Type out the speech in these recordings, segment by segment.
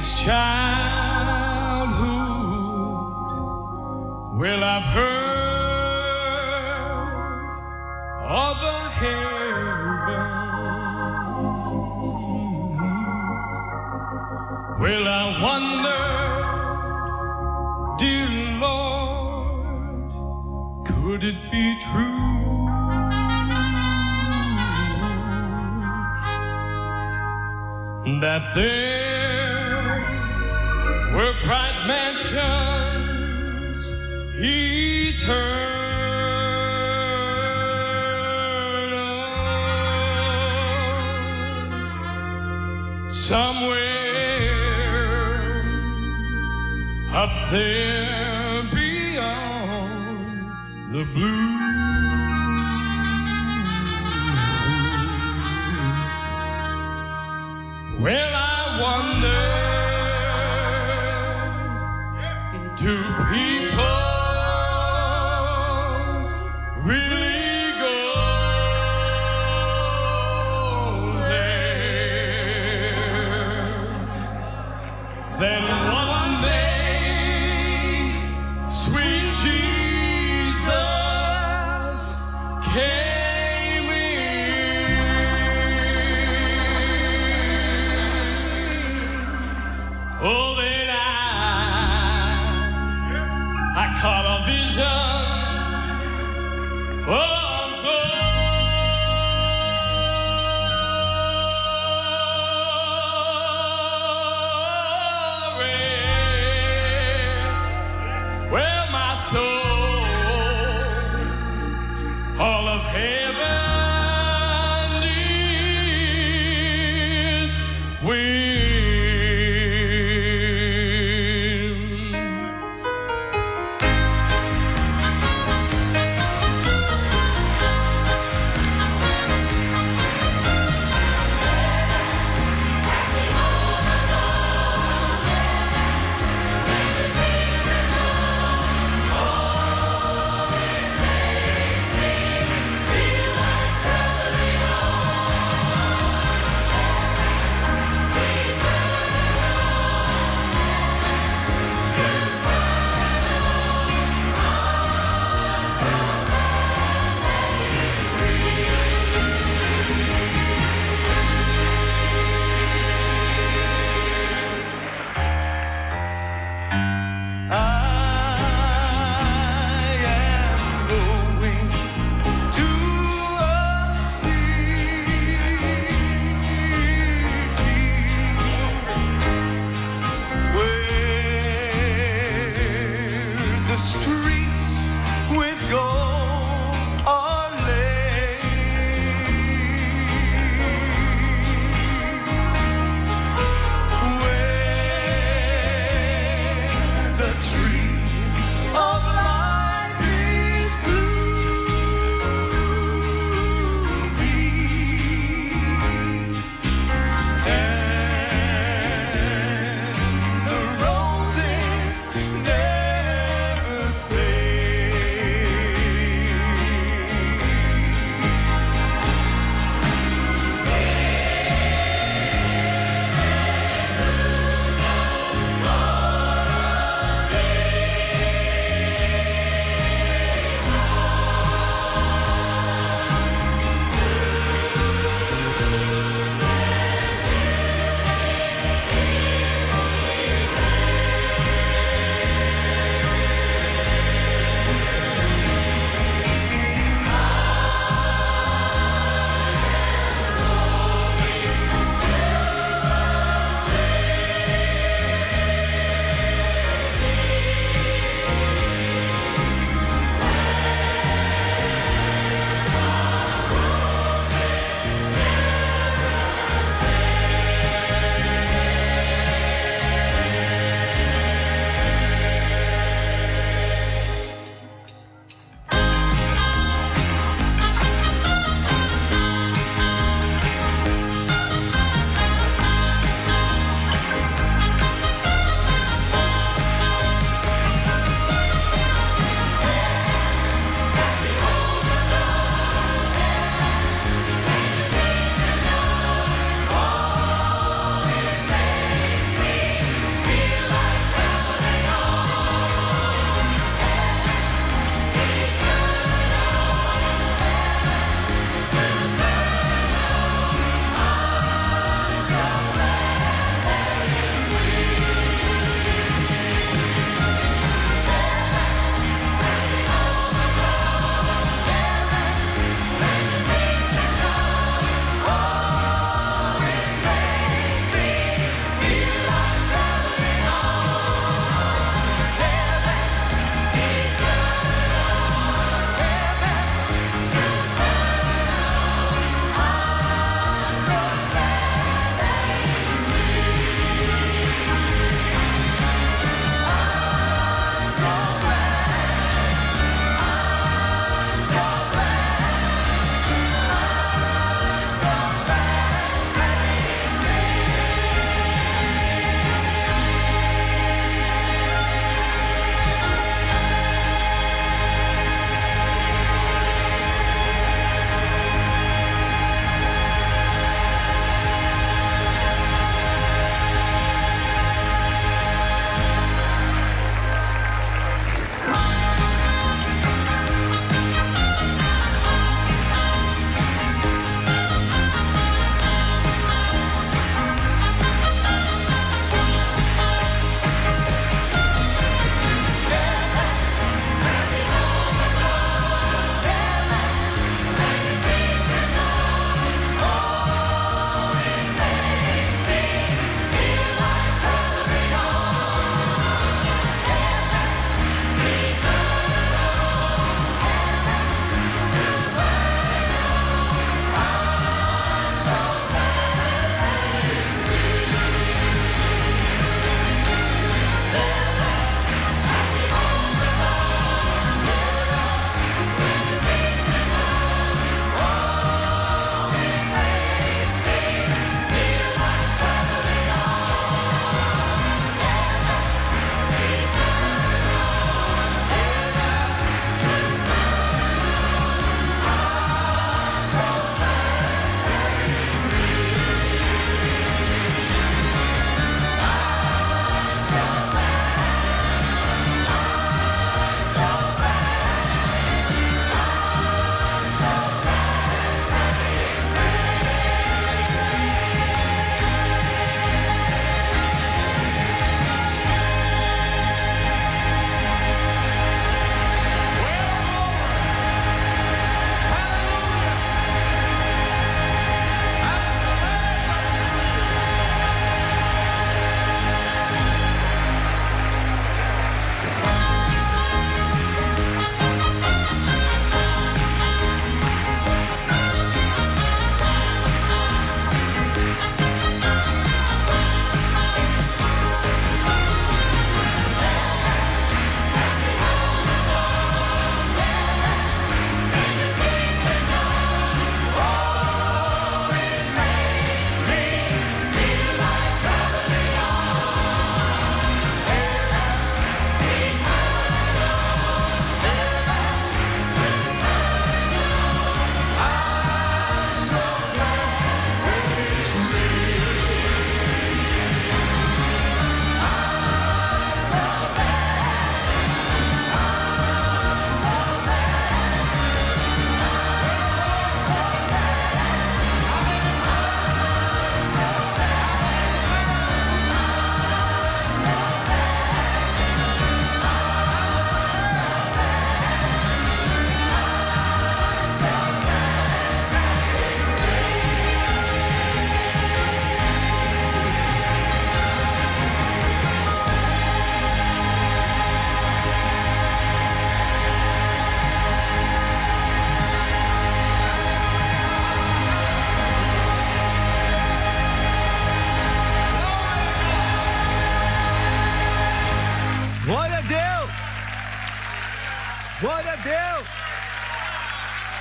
since childhood. Well, I've heard of a heaven. Well, I wonder, dear Lord, could it be true? That there eternal somewhere up there beyond the blue. Well, I wonder do people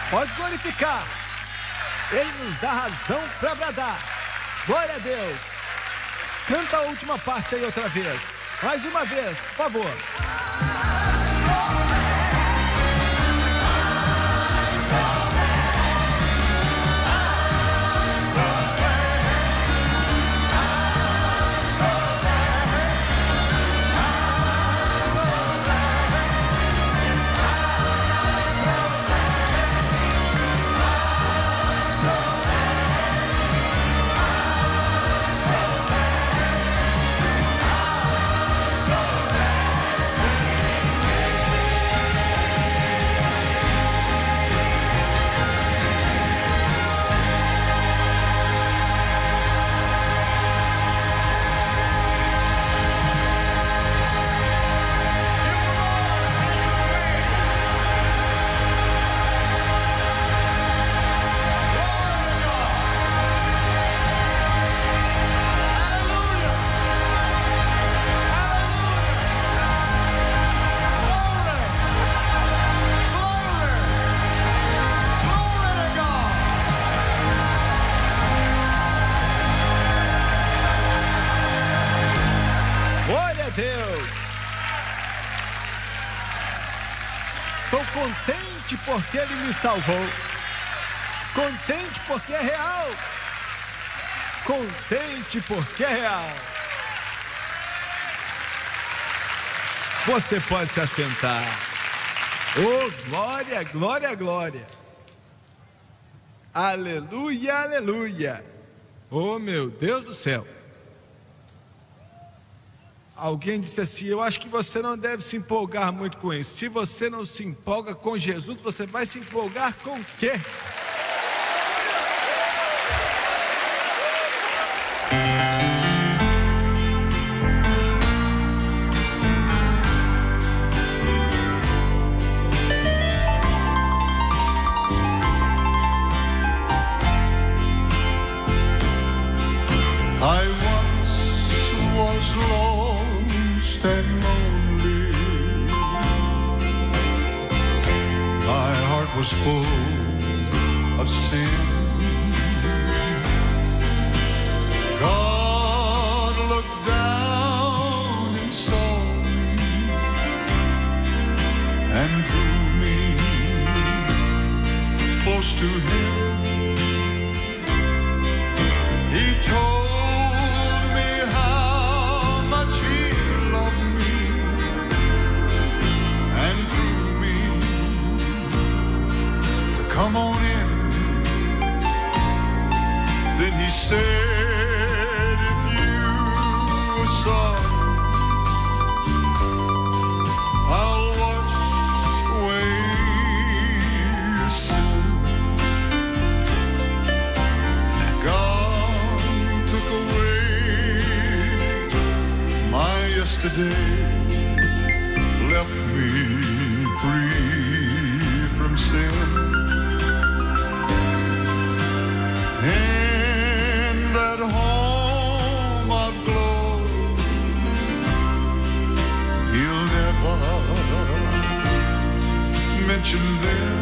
Pode glorificar. Ele nos dá razão para bradar. Glória a Deus. Canta a última parte aí outra vez. Mais uma vez, por favor. Porque Ele me salvou. Contente porque é real. Contente porque é real. Você pode se assentar. Oh, glória, glória, glória. Aleluia, aleluia. Oh, meu Deus do céu. Alguém disse assim: Eu acho que você não deve se empolgar muito com isso. Se você não se empolga com Jesus, você vai se empolgar com o quê? Left me free from sin. In that home of glory, he'll never mention them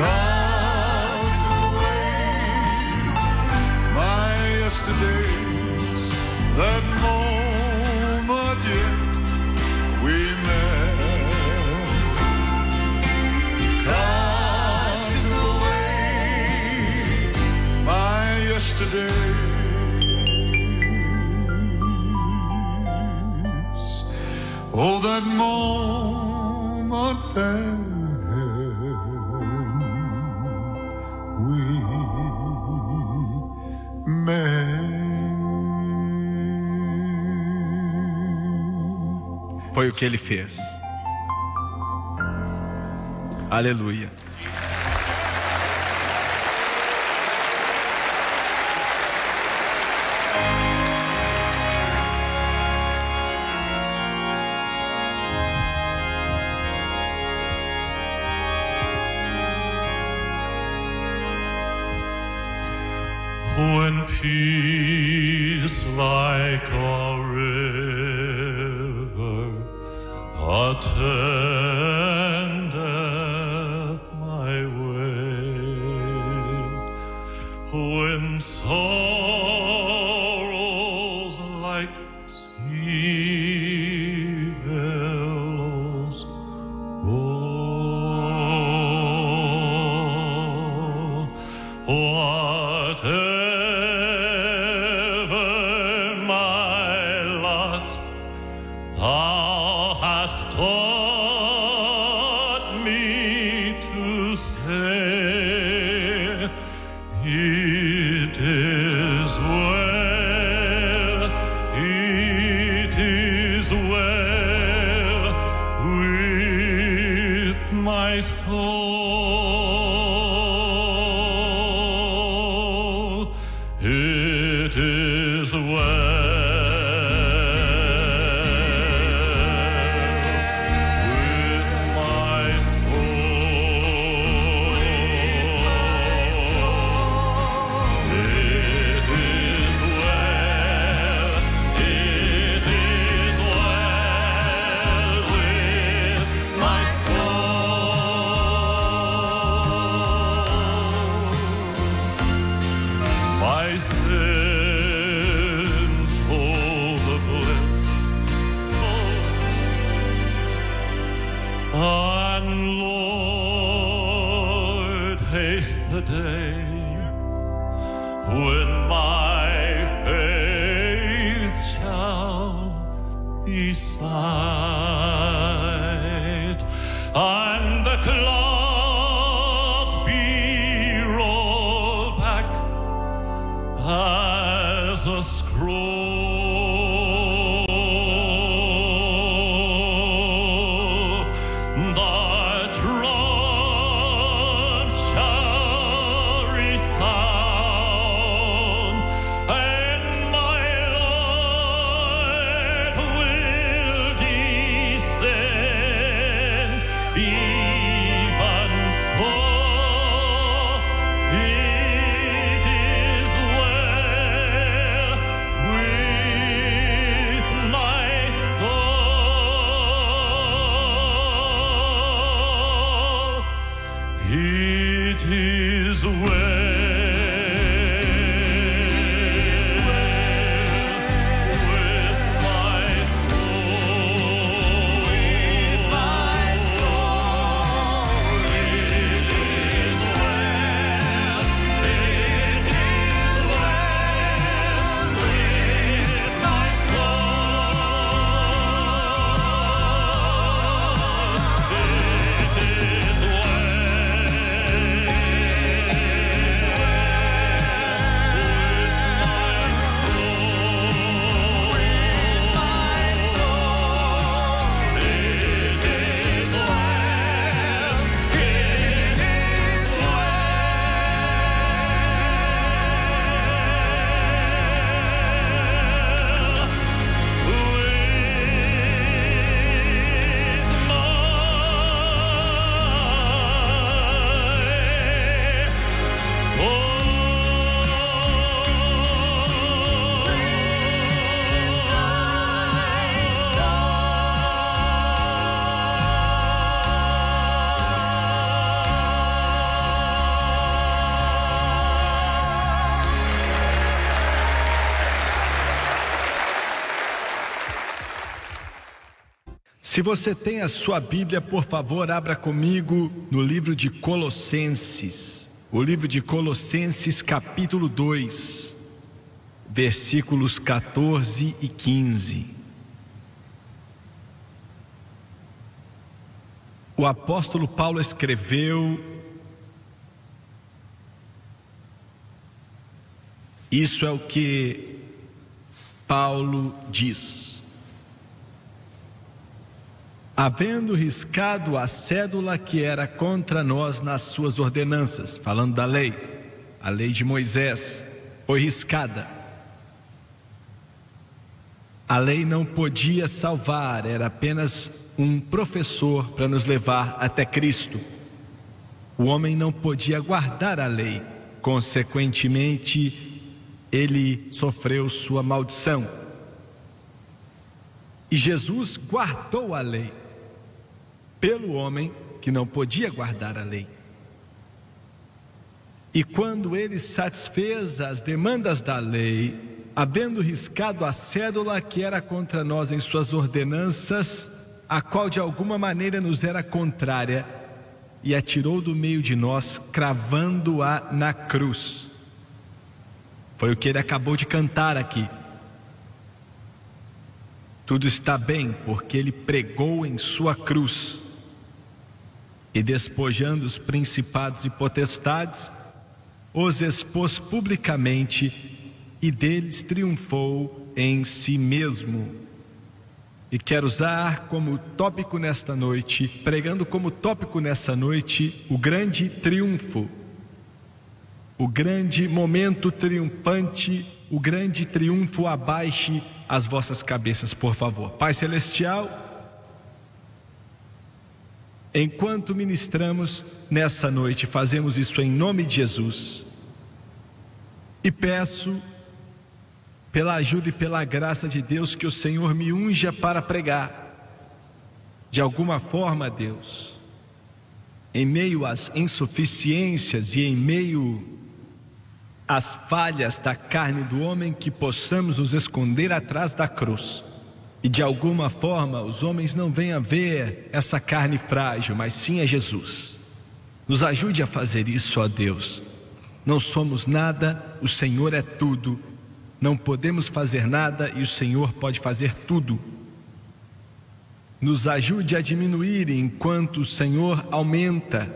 gone. Que ele fez. Aleluia. Se você tem a sua Bíblia, por favor, abra comigo no livro de Colossenses. O livro de Colossenses, capítulo 2, versículos 14 e 15. O apóstolo Paulo escreveu: Isso é o que Paulo diz. Havendo riscado a cédula que era contra nós nas suas ordenanças, falando da lei, a lei de Moisés, foi riscada. A lei não podia salvar, era apenas um professor para nos levar até Cristo. O homem não podia guardar a lei, consequentemente, ele sofreu sua maldição. E Jesus guardou a lei pelo homem que não podia guardar a lei. E quando ele satisfez as demandas da lei, havendo riscado a cédula que era contra nós em suas ordenanças, a qual de alguma maneira nos era contrária, e a tirou do meio de nós, cravando-a na cruz. Foi o que ele acabou de cantar aqui. Tudo está bem, porque ele pregou em sua cruz e despojando os principados e potestades, os expôs publicamente e deles triunfou em si mesmo. E quero usar como tópico nesta noite, pregando como tópico nessa noite, o grande triunfo, o grande momento triunfante, o grande triunfo abaixe as vossas cabeças, por favor. Pai Celestial, Enquanto ministramos nessa noite, fazemos isso em nome de Jesus. E peço, pela ajuda e pela graça de Deus, que o Senhor me unja para pregar. De alguma forma, Deus, em meio às insuficiências e em meio às falhas da carne do homem, que possamos nos esconder atrás da cruz e de alguma forma os homens não venham ver essa carne frágil, mas sim a Jesus. Nos ajude a fazer isso, ó Deus. Não somos nada, o Senhor é tudo. Não podemos fazer nada e o Senhor pode fazer tudo. Nos ajude a diminuir enquanto o Senhor aumenta.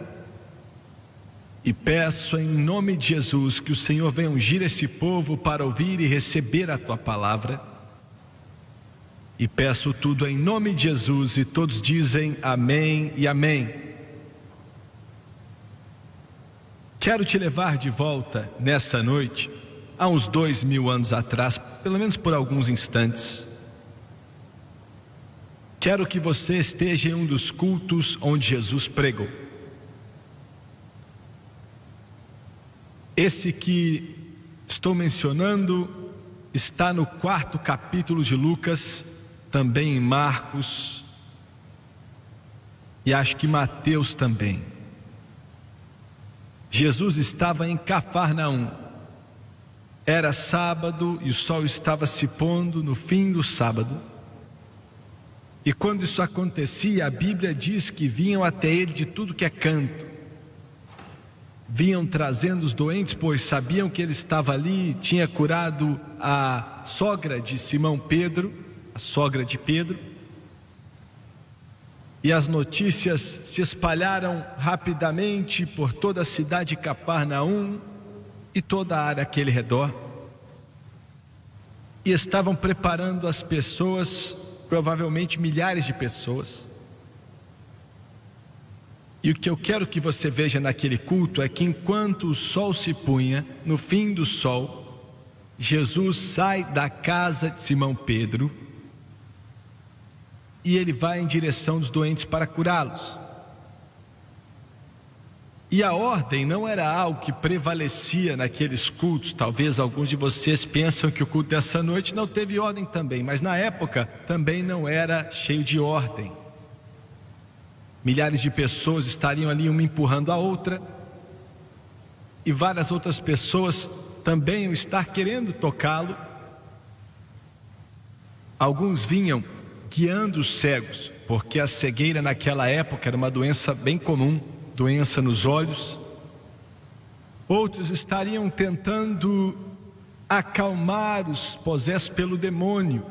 E peço em nome de Jesus que o Senhor venha ungir esse povo para ouvir e receber a tua palavra e peço tudo em nome de Jesus, e todos dizem amém e amém. Quero te levar de volta nessa noite, há uns dois mil anos atrás, pelo menos por alguns instantes. Quero que você esteja em um dos cultos onde Jesus pregou. Esse que estou mencionando está no quarto capítulo de Lucas, também em Marcos, e acho que Mateus também. Jesus estava em Cafarnaum. Era sábado e o sol estava se pondo no fim do sábado. E quando isso acontecia, a Bíblia diz que vinham até ele de tudo que é canto. Vinham trazendo os doentes, pois sabiam que ele estava ali, tinha curado a sogra de Simão Pedro, a sogra de Pedro e as notícias se espalharam rapidamente por toda a cidade de Cafarnaum e toda a área àquele redor. E estavam preparando as pessoas, provavelmente milhares de pessoas. E o que eu quero que você veja naquele culto é que enquanto o sol se punha, no fim do sol, Jesus sai da casa de Simão Pedro e ele vai em direção dos doentes para curá-los. E a ordem não era algo que prevalecia naqueles cultos. Talvez alguns de vocês pensam que o culto dessa noite não teve ordem também, mas na época também não era cheio de ordem. Milhares de pessoas estariam ali uma empurrando a outra, e várias outras pessoas também iam estar querendo tocá-lo. Alguns vinham guiando os cegos, porque a cegueira naquela época era uma doença bem comum, doença nos olhos. Outros estariam tentando acalmar os possessos pelo demônio.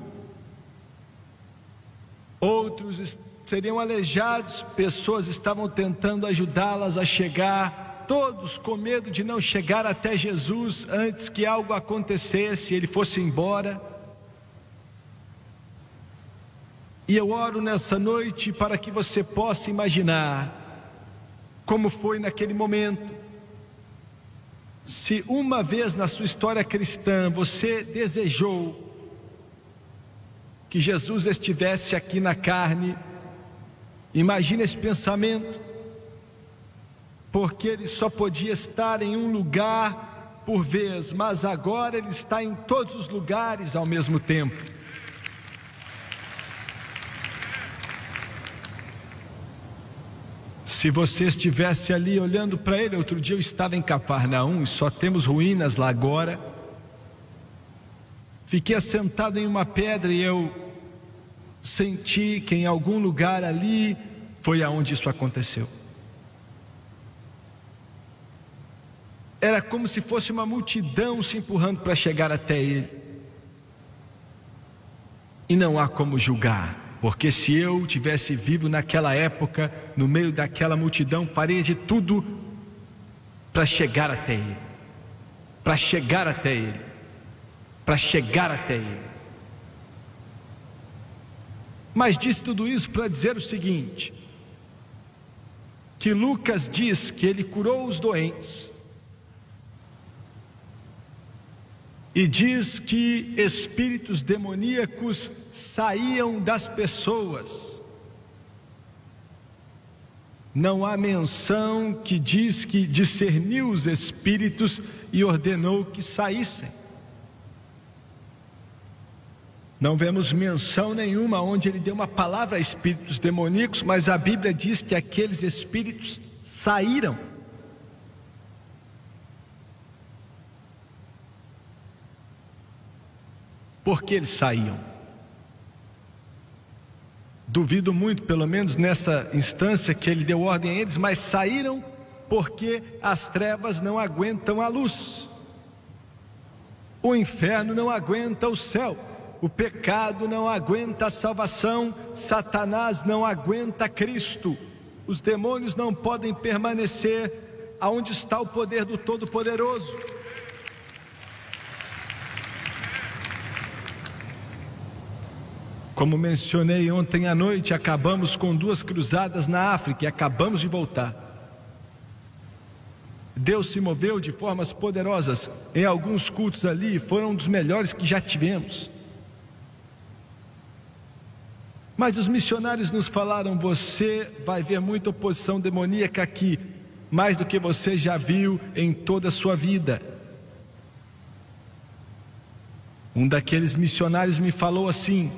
Outros seriam aleijados, pessoas estavam tentando ajudá-las a chegar, todos com medo de não chegar até Jesus antes que algo acontecesse, ele fosse embora. E eu oro nessa noite para que você possa imaginar como foi naquele momento. Se uma vez na sua história cristã você desejou que Jesus estivesse aqui na carne, imagine esse pensamento, porque ele só podia estar em um lugar por vez, mas agora ele está em todos os lugares ao mesmo tempo. Se você estivesse ali olhando para ele, outro dia eu estava em Cafarnaum e só temos ruínas lá agora. Fiquei assentado em uma pedra e eu senti que em algum lugar ali foi aonde isso aconteceu. Era como se fosse uma multidão se empurrando para chegar até ele. E não há como julgar. Porque se eu tivesse vivo naquela época, no meio daquela multidão, faria de tudo para chegar até Ele. Para chegar até Ele. Para chegar até Ele. Mas disse tudo isso para dizer o seguinte: que Lucas diz que ele curou os doentes, E diz que espíritos demoníacos saíam das pessoas. Não há menção que diz que discerniu os espíritos e ordenou que saíssem. Não vemos menção nenhuma onde ele deu uma palavra a espíritos demoníacos, mas a Bíblia diz que aqueles espíritos saíram. Por que eles saíam? Duvido muito, pelo menos nessa instância, que ele deu ordem a eles, mas saíram porque as trevas não aguentam a luz, o inferno não aguenta o céu, o pecado não aguenta a salvação, Satanás não aguenta Cristo, os demônios não podem permanecer. Aonde está o poder do Todo-Poderoso. Como mencionei ontem à noite, acabamos com duas cruzadas na África e acabamos de voltar. Deus se moveu de formas poderosas em alguns cultos ali, foram um dos melhores que já tivemos. Mas os missionários nos falaram: você vai ver muita oposição demoníaca aqui, mais do que você já viu em toda a sua vida. Um daqueles missionários me falou assim: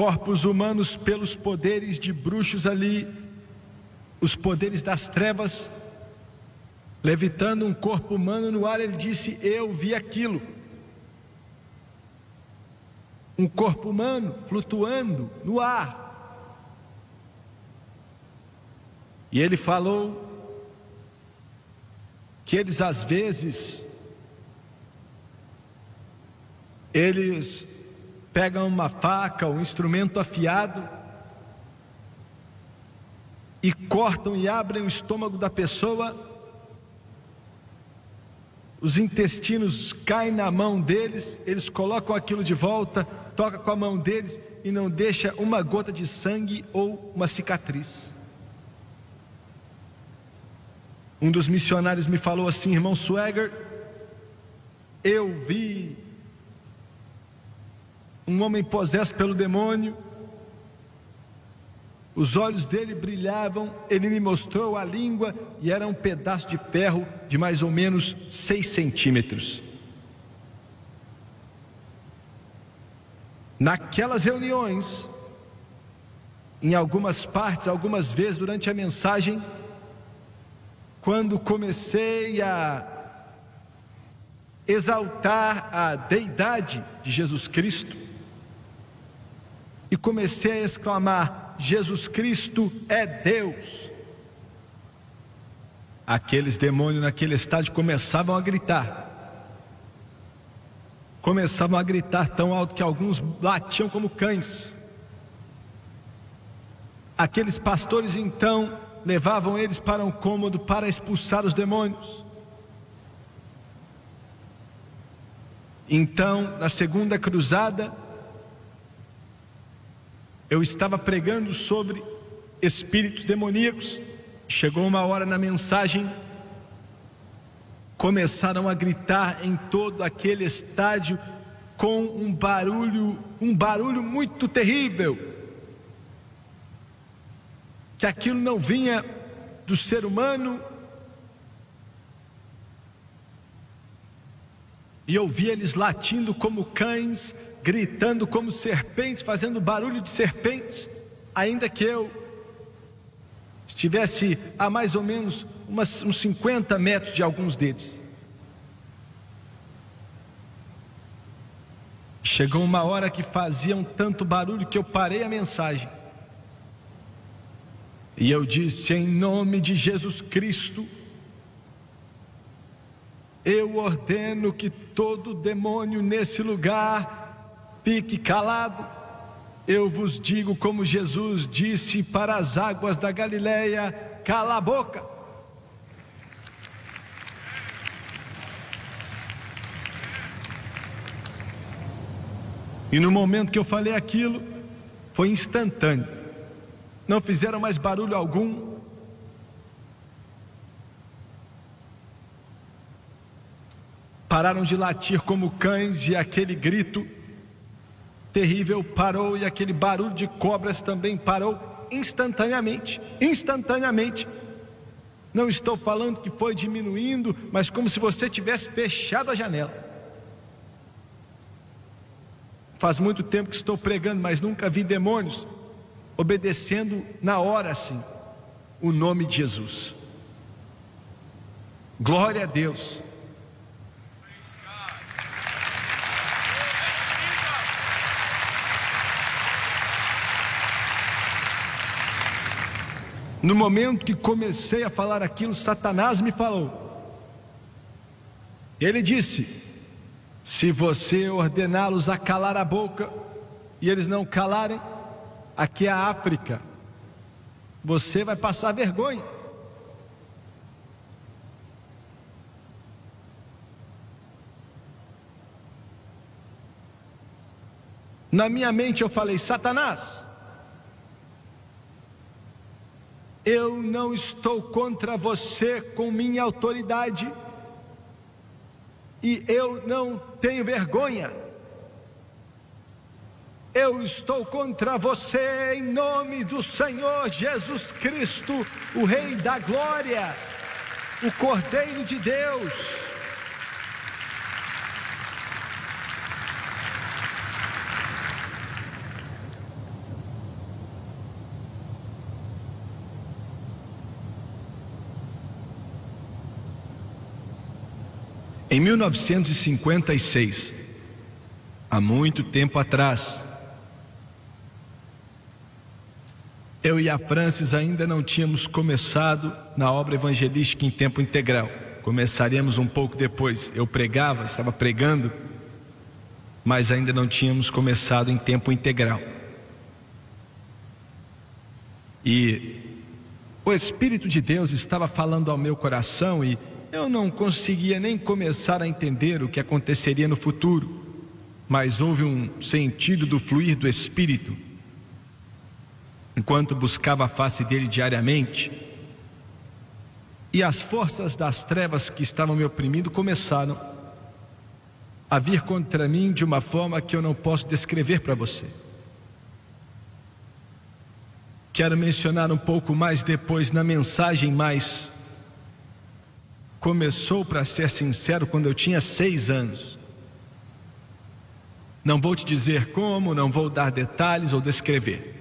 corpos humanos pelos poderes de bruxos ali, os poderes das trevas, levitando um corpo humano no ar, ele disse: Eu vi aquilo. Um corpo humano flutuando no ar. E ele falou que eles às vezes eles pegam uma faca, um instrumento afiado e cortam e abrem o estômago da pessoa. Os intestinos caem na mão deles, eles colocam aquilo de volta, toca com a mão deles e não deixa uma gota de sangue ou uma cicatriz. Um dos missionários me falou assim, irmão Swagger, eu vi um homem possesso pelo demônio, os olhos dele brilhavam, ele me mostrou a língua e era um pedaço de ferro de mais ou menos seis centímetros. Naquelas reuniões, em algumas partes, algumas vezes durante a mensagem, quando comecei a exaltar a deidade de Jesus Cristo e comecei a exclamar: Jesus Cristo é Deus. Aqueles demônios naquele estádio começavam a gritar. Começavam a gritar tão alto que alguns latiam como cães. Aqueles pastores então levavam eles para um cômodo para expulsar os demônios. Então, na segunda cruzada, eu estava pregando sobre espíritos demoníacos. Chegou uma hora na mensagem, começaram a gritar em todo aquele estádio com um barulho, um barulho muito terrível. Que aquilo não vinha do ser humano. E eu vi eles latindo como cães, gritando como serpentes, fazendo barulho de serpentes, ainda que eu estivesse a mais ou menos umas, uns 50 metros de alguns deles. Chegou uma hora que faziam tanto barulho que eu parei a mensagem. E eu disse: em nome de Jesus Cristo, eu ordeno que todo demônio nesse lugar fique calado. Eu vos digo, como Jesus disse para as águas da Galileia: cala a boca. E no momento que eu falei aquilo, foi instantâneo. Não fizeram mais barulho algum. Pararam de latir como cães e aquele grito terrível parou e aquele barulho de cobras também parou instantaneamente, instantaneamente. Não estou falando que foi diminuindo, mas como se você tivesse fechado a janela. Faz muito tempo que estou pregando, mas nunca vi demônios obedecendo na hora assim o nome de Jesus. Glória a Deus. No momento que comecei a falar aquilo, Satanás me falou. Ele disse: Se você ordená-los a calar a boca e eles não calarem, aqui é a África, você vai passar vergonha. Na minha mente eu falei: Satanás, eu não estou contra você com minha autoridade, e eu não tenho vergonha. Eu estou contra você em nome do Senhor Jesus Cristo, o Rei da Glória, o Cordeiro de Deus. Em 1956, há muito tempo atrás, eu e a Francis ainda não tínhamos começado na obra evangelística em tempo integral. Começaríamos um pouco depois. Eu pregava, estava pregando, mas ainda não tínhamos começado em tempo integral. E o Espírito de Deus estava falando ao meu coração e eu não conseguia nem começar a entender o que aconteceria no futuro, mas houve um sentido do fluir do Espírito. Enquanto buscava a face dele diariamente, e as forças das trevas que estavam me oprimindo começaram a vir contra mim de uma forma que eu não posso descrever para você. Quero mencionar um pouco mais depois na mensagem mais começou, para ser sincero, quando eu tinha seis anos. Não vou te dizer como, não vou dar detalhes ou descrever.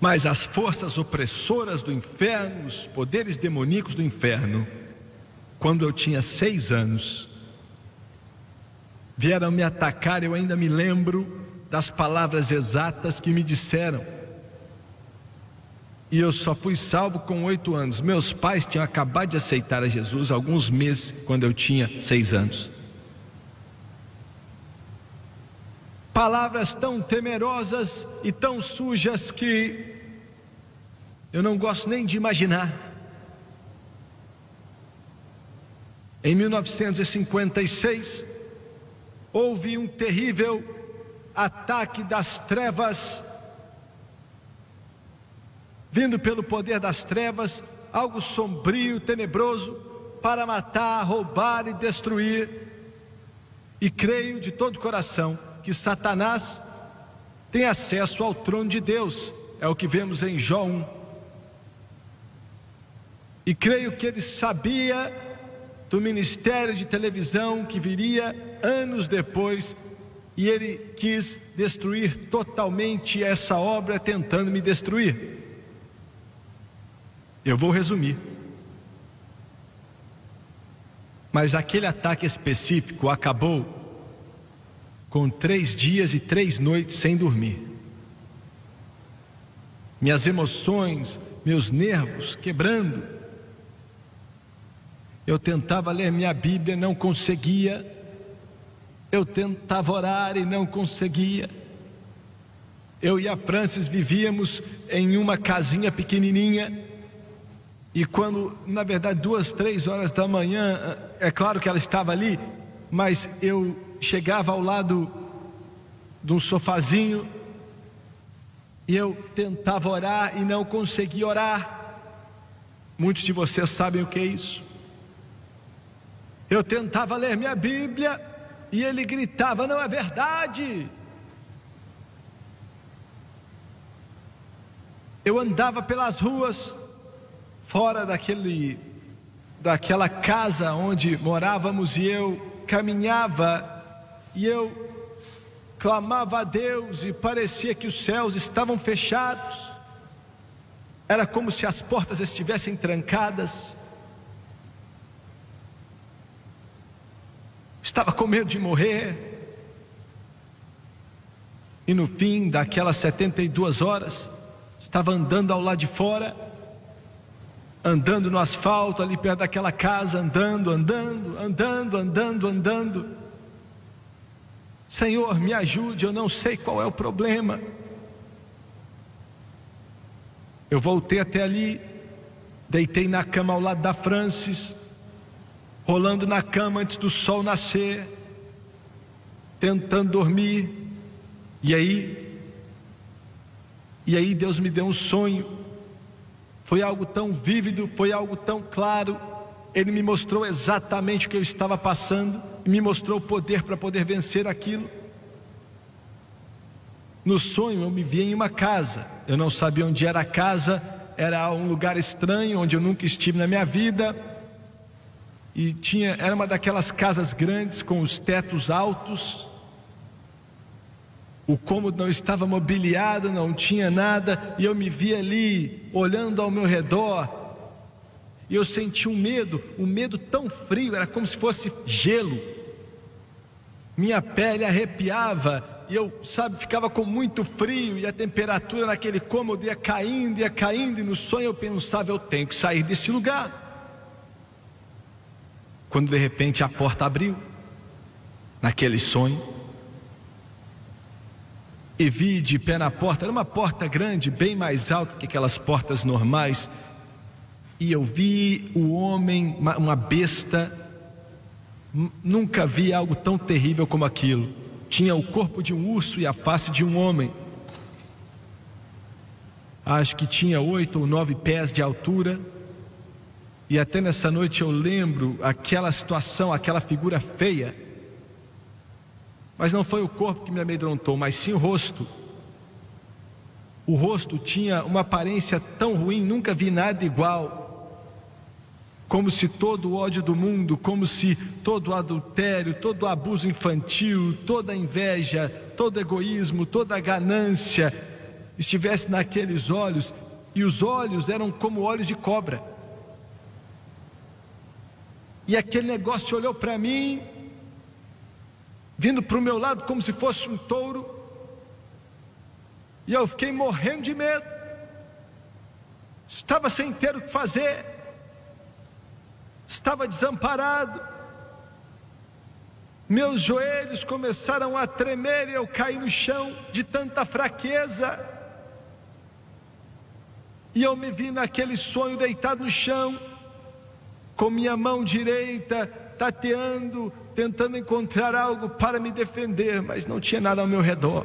Mas as forças opressoras do inferno, os poderes demoníacos do inferno, quando eu tinha seis anos, vieram me atacar. Eu ainda me lembro das palavras exatas que me disseram. E eu só fui salvo com oito anos. Meus pais tinham acabado de aceitar a Jesus alguns meses quando eu tinha seis anos. Palavras tão temerosas e tão sujas que eu não gosto nem de imaginar. Em 1956, houve um terrível ataque das trevas vindo pelo poder das trevas, algo sombrio, tenebroso, para matar, roubar e destruir. E creio de todo o coração que Satanás tem acesso ao trono de Deus, é o que vemos em Jó 1. E creio que ele sabia do ministério de televisão que viria anos depois, e ele quis destruir totalmente essa obra, tentando me destruir. Eu vou resumir. Mas aquele ataque específico acabou com três dias e três noites sem dormir. Minhas emoções, meus nervos quebrando. Eu tentava ler minha Bíblia, não conseguia. Eu tentava orar e não conseguia. Eu e a Francis vivíamos em uma casinha pequenininha e quando, na verdade, duas, três horas da manhã, é claro que ela estava ali, mas eu chegava ao lado de um sofazinho e eu tentava orar e não conseguia orar. Muitos de vocês sabem o que é isso. Eu tentava ler minha Bíblia e ele gritava: Não é verdade. Eu andava pelas ruas fora daquele daquela casa onde morávamos e eu caminhava e eu clamava a Deus e parecia que os céus estavam fechados. Era como se as portas estivessem trancadas. Estava com medo de morrer. E no fim daquelas 72 horas, estava andando ao lado de fora andando no asfalto ali perto daquela casa, andando, andando, andando, andando, andando. Senhor, me ajude, eu não sei qual é o problema. Eu voltei até ali, deitei na cama ao lado da Francis, rolando na cama antes do sol nascer, tentando dormir. E aí, e aí Deus me deu um sonho foi algo tão vívido, foi algo tão claro. Ele me mostrou exatamente o que eu estava passando e me mostrou o poder para poder vencer aquilo. No sonho eu me via em uma casa. Eu não sabia onde era a casa, era um lugar estranho onde eu nunca estive na minha vida. E tinha, era uma daquelas casas grandes com os tetos altos. O cômodo não estava mobiliado, não tinha nada, e eu me via ali olhando ao meu redor. E eu senti um medo, um medo tão frio, era como se fosse gelo. Minha pele arrepiava e eu, sabe, ficava com muito frio e a temperatura naquele cômodo ia caindo, ia caindo, e no sonho eu pensava, eu tenho que sair desse lugar. Quando de repente a porta abriu, naquele sonho, e vi de pé na porta, era uma porta grande, bem mais alta que aquelas portas normais, e eu vi o homem, uma besta, nunca vi algo tão terrível como aquilo. Tinha o corpo de um urso e a face de um homem. Acho que tinha oito ou nove pés de altura. E até nessa noite eu lembro aquela situação, aquela figura feia. Mas não foi o corpo que me amedrontou, mas sim o rosto. O rosto tinha uma aparência tão ruim, nunca vi nada igual. Como se todo o ódio do mundo, como se todo o adultério, todo o abuso infantil, toda a inveja, todo o egoísmo, toda a ganância estivesse naqueles olhos, e os olhos eram como olhos de cobra. E aquele negócio olhou para mim, vindo para o meu lado como se fosse um touro, e eu fiquei morrendo de medo, estava sem ter o que fazer, estava desamparado, meus joelhos começaram a tremer e eu caí no chão de tanta fraqueza. E eu me vi naquele sonho deitado no chão, com minha mão direita tateando, tentando encontrar algo para me defender, mas não tinha nada ao meu redor.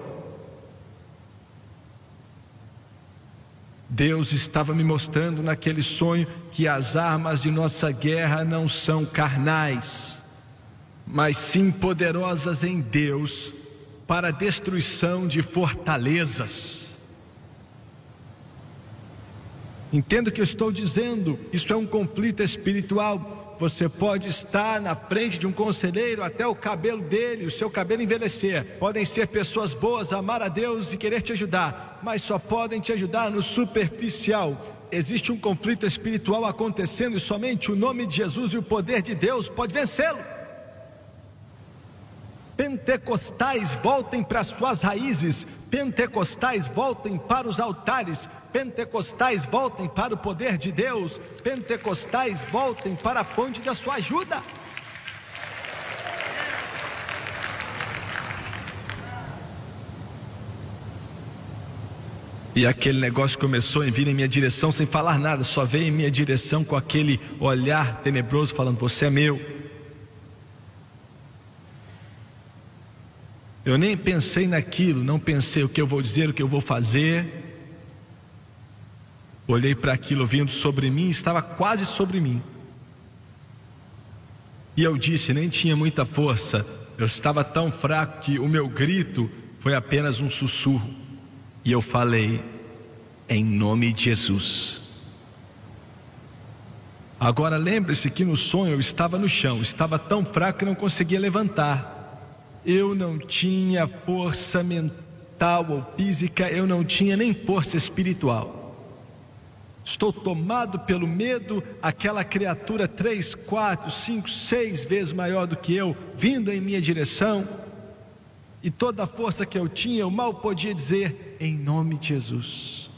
Deus estava me mostrando naquele sonho que as armas de nossa guerra não são carnais, mas sim poderosas em Deus para a destruição de fortalezas. Entenda o que eu estou dizendo, isso é um conflito espiritual. Você pode estar na frente de um conselheiro até o cabelo dele, o seu cabelo envelhecer. Podem ser pessoas boas, amar a Deus e querer te ajudar, mas só podem te ajudar no superficial. Existe um conflito espiritual acontecendo e somente o nome de Jesus e o poder de Deus pode vencê-lo. Pentecostais voltem para suas raízes, pentecostais voltem para os altares, pentecostais voltem para o poder de Deus, pentecostais voltem para a ponte da sua ajuda. E aquele negócio começou a vir em minha direção sem falar nada, só veio em minha direção com aquele olhar tenebroso, falando: Você é meu. Eu nem pensei naquilo, não pensei o que eu vou dizer, o que eu vou fazer. Olhei para aquilo vindo sobre mim, estava quase sobre mim. E eu disse, nem tinha muita força, eu estava tão fraco que o meu grito foi apenas um sussurro. E eu falei, em nome de Jesus. Agora lembre-se que no sonho eu estava no chão, estava tão fraco que não conseguia levantar. Eu não tinha força mental ou física, eu não tinha nem força espiritual. Estou tomado pelo medo, aquela criatura três, quatro, cinco, seis vezes maior do que eu, vindo em minha direção, e toda a força que eu tinha, eu mal podia dizer, em nome de Jesus.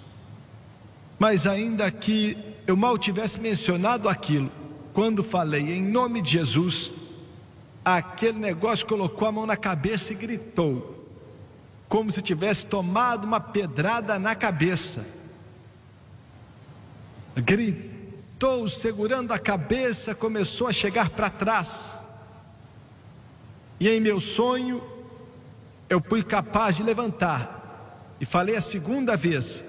Mas ainda que eu mal tivesse mencionado aquilo, quando falei em nome de Jesus, aquele negócio colocou a mão na cabeça e gritou, como se tivesse tomado uma pedrada na cabeça. Gritou, segurando a cabeça, começou a chegar para trás. E em meu sonho, eu fui capaz de levantar. E falei a segunda vez.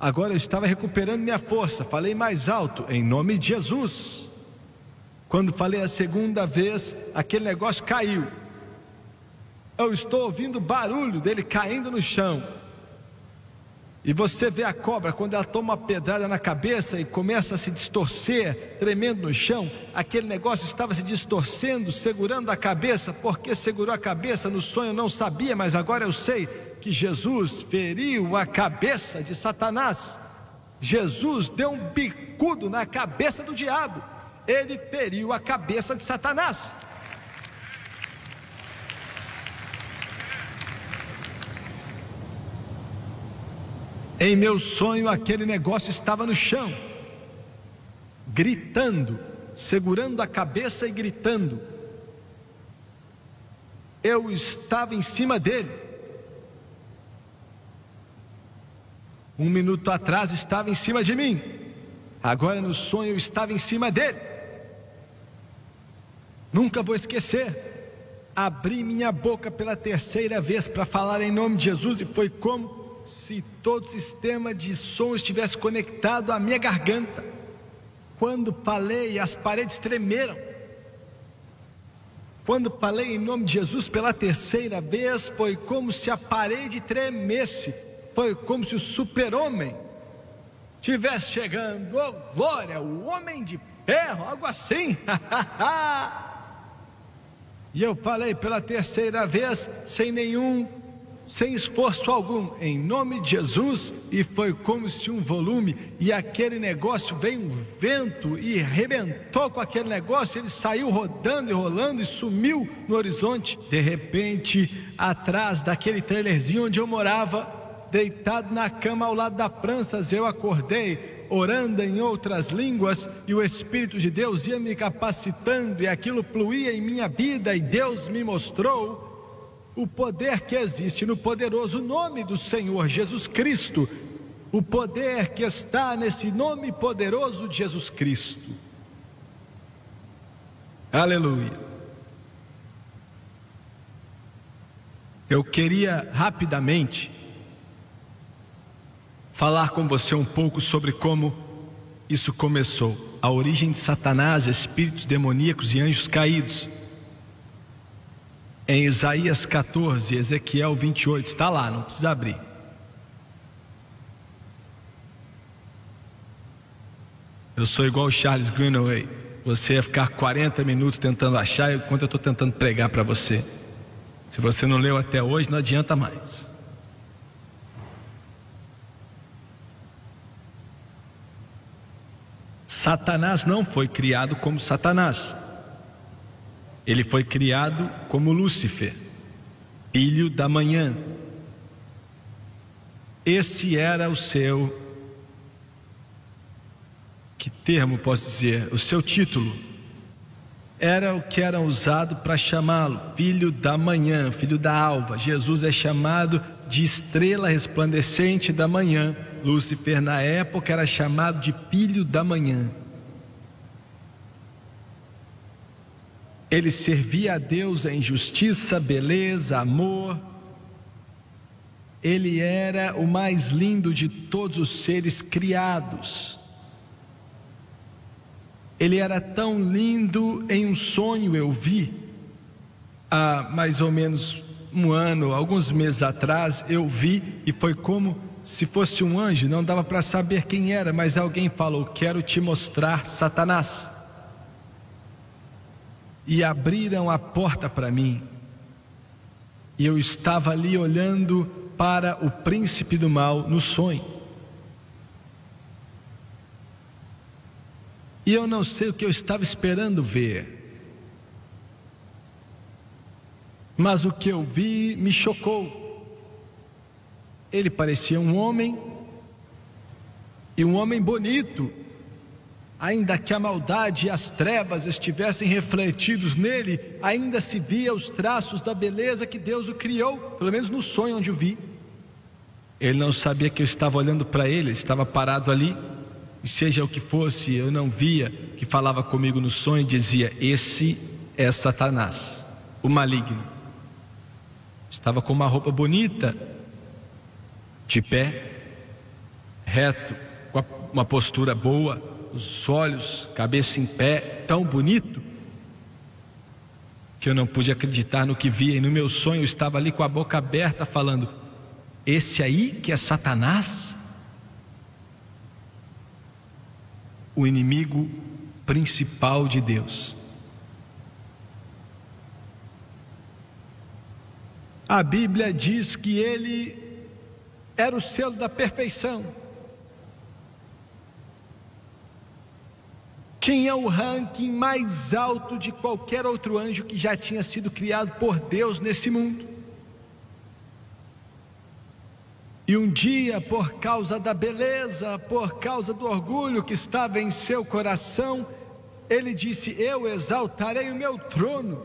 Agora eu estava recuperando minha força. Falei mais alto, em nome de Jesus. Quando falei a segunda vez, aquele negócio caiu. Eu estou ouvindo barulho dele caindo no chão. E você vê a cobra quando ela toma uma pedrada na cabeça e começa a se distorcer, tremendo no chão. Aquele negócio estava se distorcendo, segurando a cabeça. Porque segurou a cabeça no sonho? Eu não sabia, mas agora eu sei que Jesus feriu a cabeça de Satanás. Jesus deu um bicudo na cabeça do diabo. Ele feriu a cabeça de Satanás. Em meu sonho, aquele negócio estava no chão, gritando, segurando a cabeça e gritando. Eu estava em cima dele. Um minuto atrás estava em cima de mim, agora no sonho eu estava em cima dele. Nunca vou esquecer. Abri minha boca pela terceira vez para falar em nome de Jesus e foi como se todo o sistema de som estivesse conectado à minha garganta. Quando falei, as paredes tremeram. Quando falei em nome de Jesus pela terceira vez, foi como se a parede tremesse. Foi como se o super-homem estivesse chegando. Oh, glória, o homem de ferro, algo assim. e eu falei pela terceira vez, sem nenhum sem esforço algum, em nome de Jesus, e foi como se um volume, e aquele negócio veio um vento e arrebentou com aquele negócio, ele saiu rodando e rolando e sumiu no horizonte. De repente, atrás daquele trailerzinho onde eu morava, deitado na cama ao lado da França, eu acordei, orando em outras línguas, e o Espírito de Deus ia me capacitando, e aquilo fluía em minha vida, e Deus me mostrou o poder que existe no poderoso nome do Senhor Jesus Cristo, o poder que está nesse nome poderoso de Jesus Cristo. Aleluia. Eu queria rapidamente falar com você um pouco sobre como isso começou, a origem de Satanás, espíritos demoníacos e anjos caídos em Isaías 14, Ezequiel 28, está lá, não precisa abrir. Eu sou igual o Charles Greenaway. Você ia ficar 40 minutos tentando achar enquanto eu estou tentando pregar para você. Se você não leu até hoje, não adianta mais. Satanás não foi criado como Satanás. Ele foi criado como Lúcifer, filho da manhã. Esse era o seu, que termo posso dizer? O seu título. Era o que era usado para chamá-lo, filho da manhã, filho da alva. Jesus é chamado de estrela resplandecente da manhã. Lúcifer, na época, era chamado de filho da manhã. Ele servia a Deus em justiça, beleza, amor. Ele era o mais lindo de todos os seres criados. Ele era tão lindo em um sonho eu vi, há mais ou menos um ano, alguns meses atrás, eu vi e foi como se fosse um anjo, não dava para saber quem era, mas alguém falou: Quero te mostrar Satanás e abriram a porta para mim. E eu estava ali olhando para o príncipe do mal no sonho. E eu não sei o que eu estava esperando ver. Mas o que eu vi me chocou. Ele parecia um homem, e um homem bonito, ainda que a maldade e as trevas estivessem refletidos nele, ainda se via os traços da beleza que Deus o criou, pelo menos no sonho onde o vi. Ele não sabia que eu estava olhando para ele, estava parado ali, e seja o que fosse, eu não via que falava comigo no sonho e dizia: Esse é Satanás, o maligno. Estava com uma roupa bonita, de pé, reto, com uma postura boa, os olhos, cabeça em pé, tão bonito, que eu não pude acreditar no que via e no meu sonho eu estava ali com a boca aberta falando: Esse aí que é Satanás? O inimigo principal de Deus. A Bíblia diz que ele era o selo da perfeição. Tinha o ranking mais alto de qualquer outro anjo que já tinha sido criado por Deus nesse mundo. E um dia, por causa da beleza, por causa do orgulho que estava em seu coração, ele disse: Eu exaltarei o meu trono.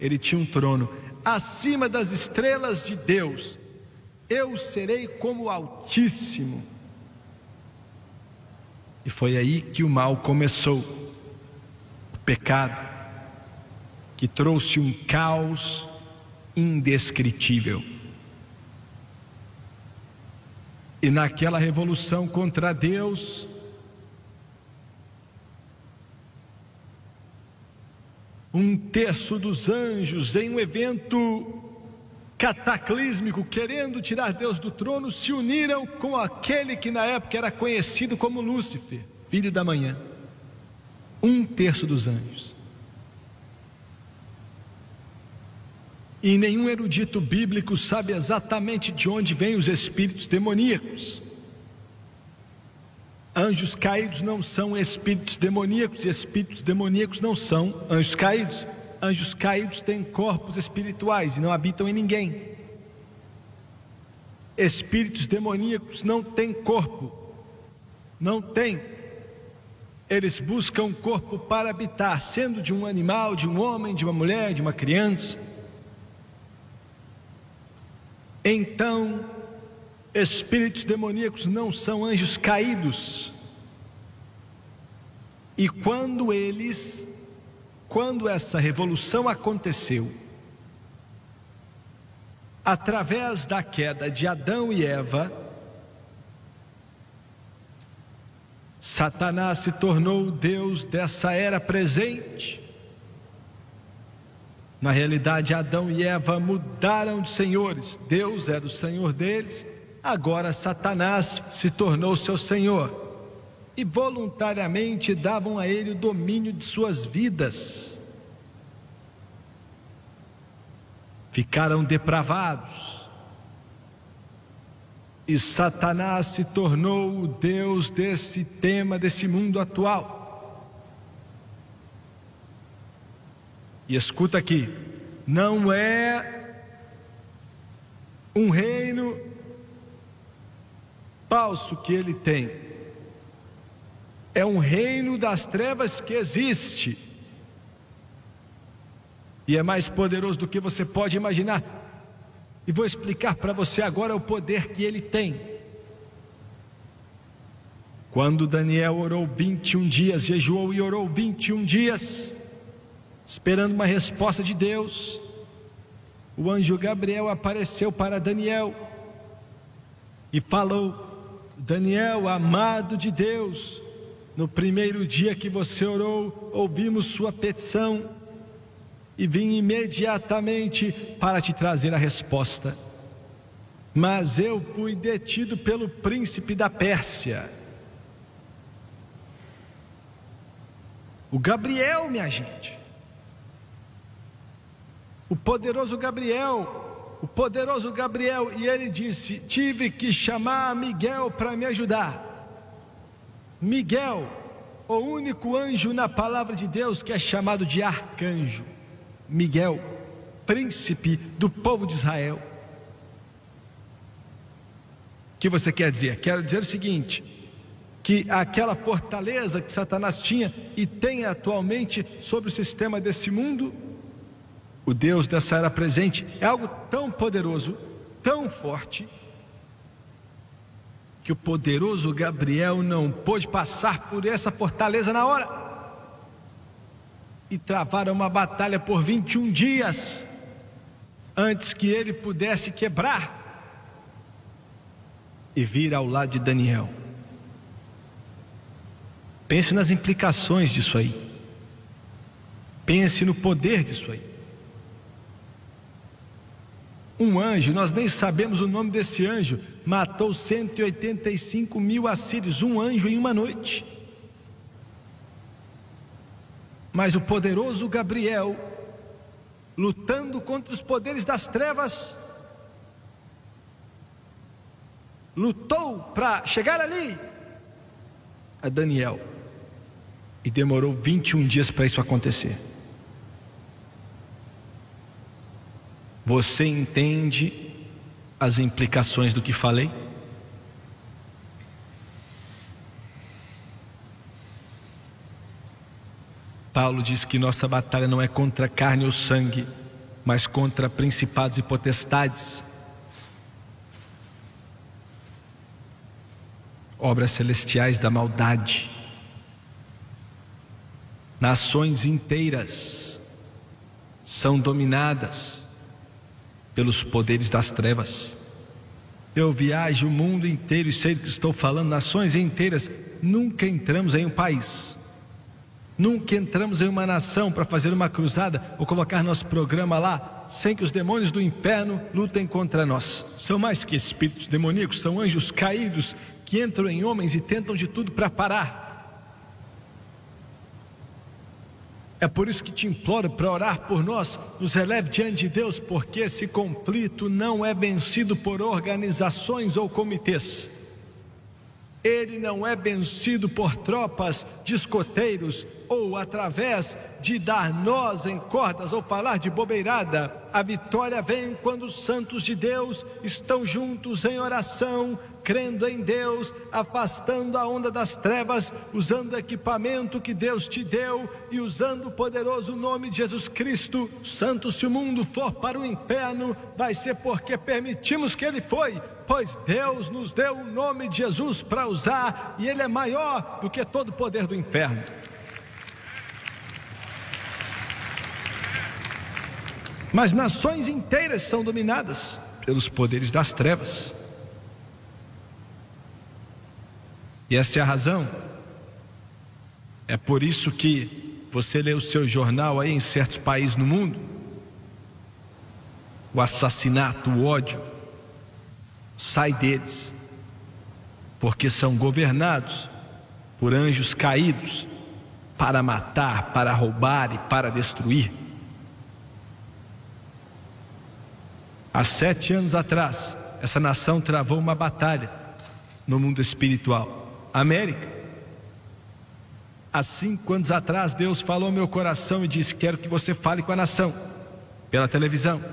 Ele tinha um trono acima das estrelas de Deus. Eu serei como o Altíssimo. E foi aí que o mal começou. O pecado, que trouxe um caos indescritível. E naquela revolução contra Deus, um terço dos anjos, em um evento cataclísmico, querendo tirar Deus do trono, se uniram com aquele que na época era conhecido como Lúcifer, filho da manhã. Um terço dos anjos. E nenhum erudito bíblico sabe exatamente de onde vêm os espíritos demoníacos. Anjos caídos não são espíritos demoníacos, e espíritos demoníacos não são anjos caídos. Anjos caídos têm corpos espirituais e não habitam em ninguém. Espíritos demoníacos não têm corpo, não têm. Eles buscam corpo para habitar, sendo de um animal, de um homem, de uma mulher, de uma criança. Então, espíritos demoníacos não são anjos caídos. E quando eles, quando essa revolução aconteceu, através da queda de Adão e Eva, Satanás se tornou o Deus dessa era presente. Na realidade, Adão e Eva mudaram de senhores. Deus era o senhor deles, agora Satanás se tornou seu senhor. E voluntariamente davam a ele o domínio de suas vidas. Ficaram depravados. E Satanás se tornou o Deus desse tema, desse mundo atual. E escuta aqui, não é um reino falso que ele tem, é um reino das trevas que existe, e é mais poderoso do que você pode imaginar. E vou explicar para você agora o poder que ele tem. Quando Daniel orou 21 dias, jejuou e orou 21 dias, esperando uma resposta de Deus. O anjo Gabriel apareceu para Daniel e falou: Daniel, amado de Deus, no primeiro dia que você orou, ouvimos sua petição e vim imediatamente para te trazer a resposta. Mas eu fui detido pelo príncipe da Pérsia. O Gabriel, minha gente. O poderoso Gabriel, o poderoso Gabriel, e ele disse: Tive que chamar Miguel para me ajudar. Miguel, o único anjo na palavra de Deus que é chamado de arcanjo. Miguel, príncipe do povo de Israel. O que você quer dizer? Quero dizer o seguinte: que aquela fortaleza que Satanás tinha e tem atualmente sobre o sistema desse mundo, o Deus dessa era presente é algo tão poderoso, tão forte, que o poderoso Gabriel não pôde passar por essa fortaleza na hora. E travaram uma batalha por 21 dias antes que ele pudesse quebrar e vir ao lado de Daniel. Pense nas implicações disso aí. Pense no poder disso aí. Um anjo, nós nem sabemos o nome desse anjo, matou 185 mil assírios, um anjo em uma noite. Mas o poderoso Gabriel, lutando contra os poderes das trevas, lutou para chegar ali a Daniel e demorou 21 dias para isso acontecer. Você entende as implicações do que falei? Paulo diz que nossa batalha não é contra carne ou sangue, mas contra principados e potestades, obras celestiais da maldade. Nações inteiras são dominadas pelos poderes das trevas. Eu viajo o mundo inteiro e sei do que estou falando, nações inteiras. Nunca entramos em um país, nunca entramos em uma nação para fazer uma cruzada ou colocar nosso programa lá, sem que os demônios do inferno lutem contra nós. São mais que espíritos demoníacos, são anjos caídos que entram em homens e tentam de tudo para parar. É por isso que te imploro para orar por nós, nos releve diante de Deus, porque esse conflito não é vencido por organizações ou comitês. Ele não é vencido por tropas de escoteiros ou através de dar nós em cordas ou falar de bobeirada. A vitória vem quando os santos de Deus estão juntos em oração, crendo em Deus, afastando a onda das trevas, usando o equipamento que Deus te deu e usando o poderoso nome de Jesus Cristo. Santo, se o mundo for para o inferno, vai ser porque permitimos que ele foi, pois Deus nos deu o nome de Jesus para usar e ele é maior do que todo o poder do inferno. Mas nações inteiras são dominadas pelos poderes das trevas. E essa é a razão. É por isso que você lê o seu jornal aí em certos países no mundo, o assassinato, o ódio, sai deles, porque são governados por anjos caídos para matar, para roubar e para destruir. Há sete anos atrás, essa nação travou uma batalha no mundo espiritual. América. Há cinco anos atrás, Deus falou ao meu coração e disse: Quero que você fale com a nação, pela televisão.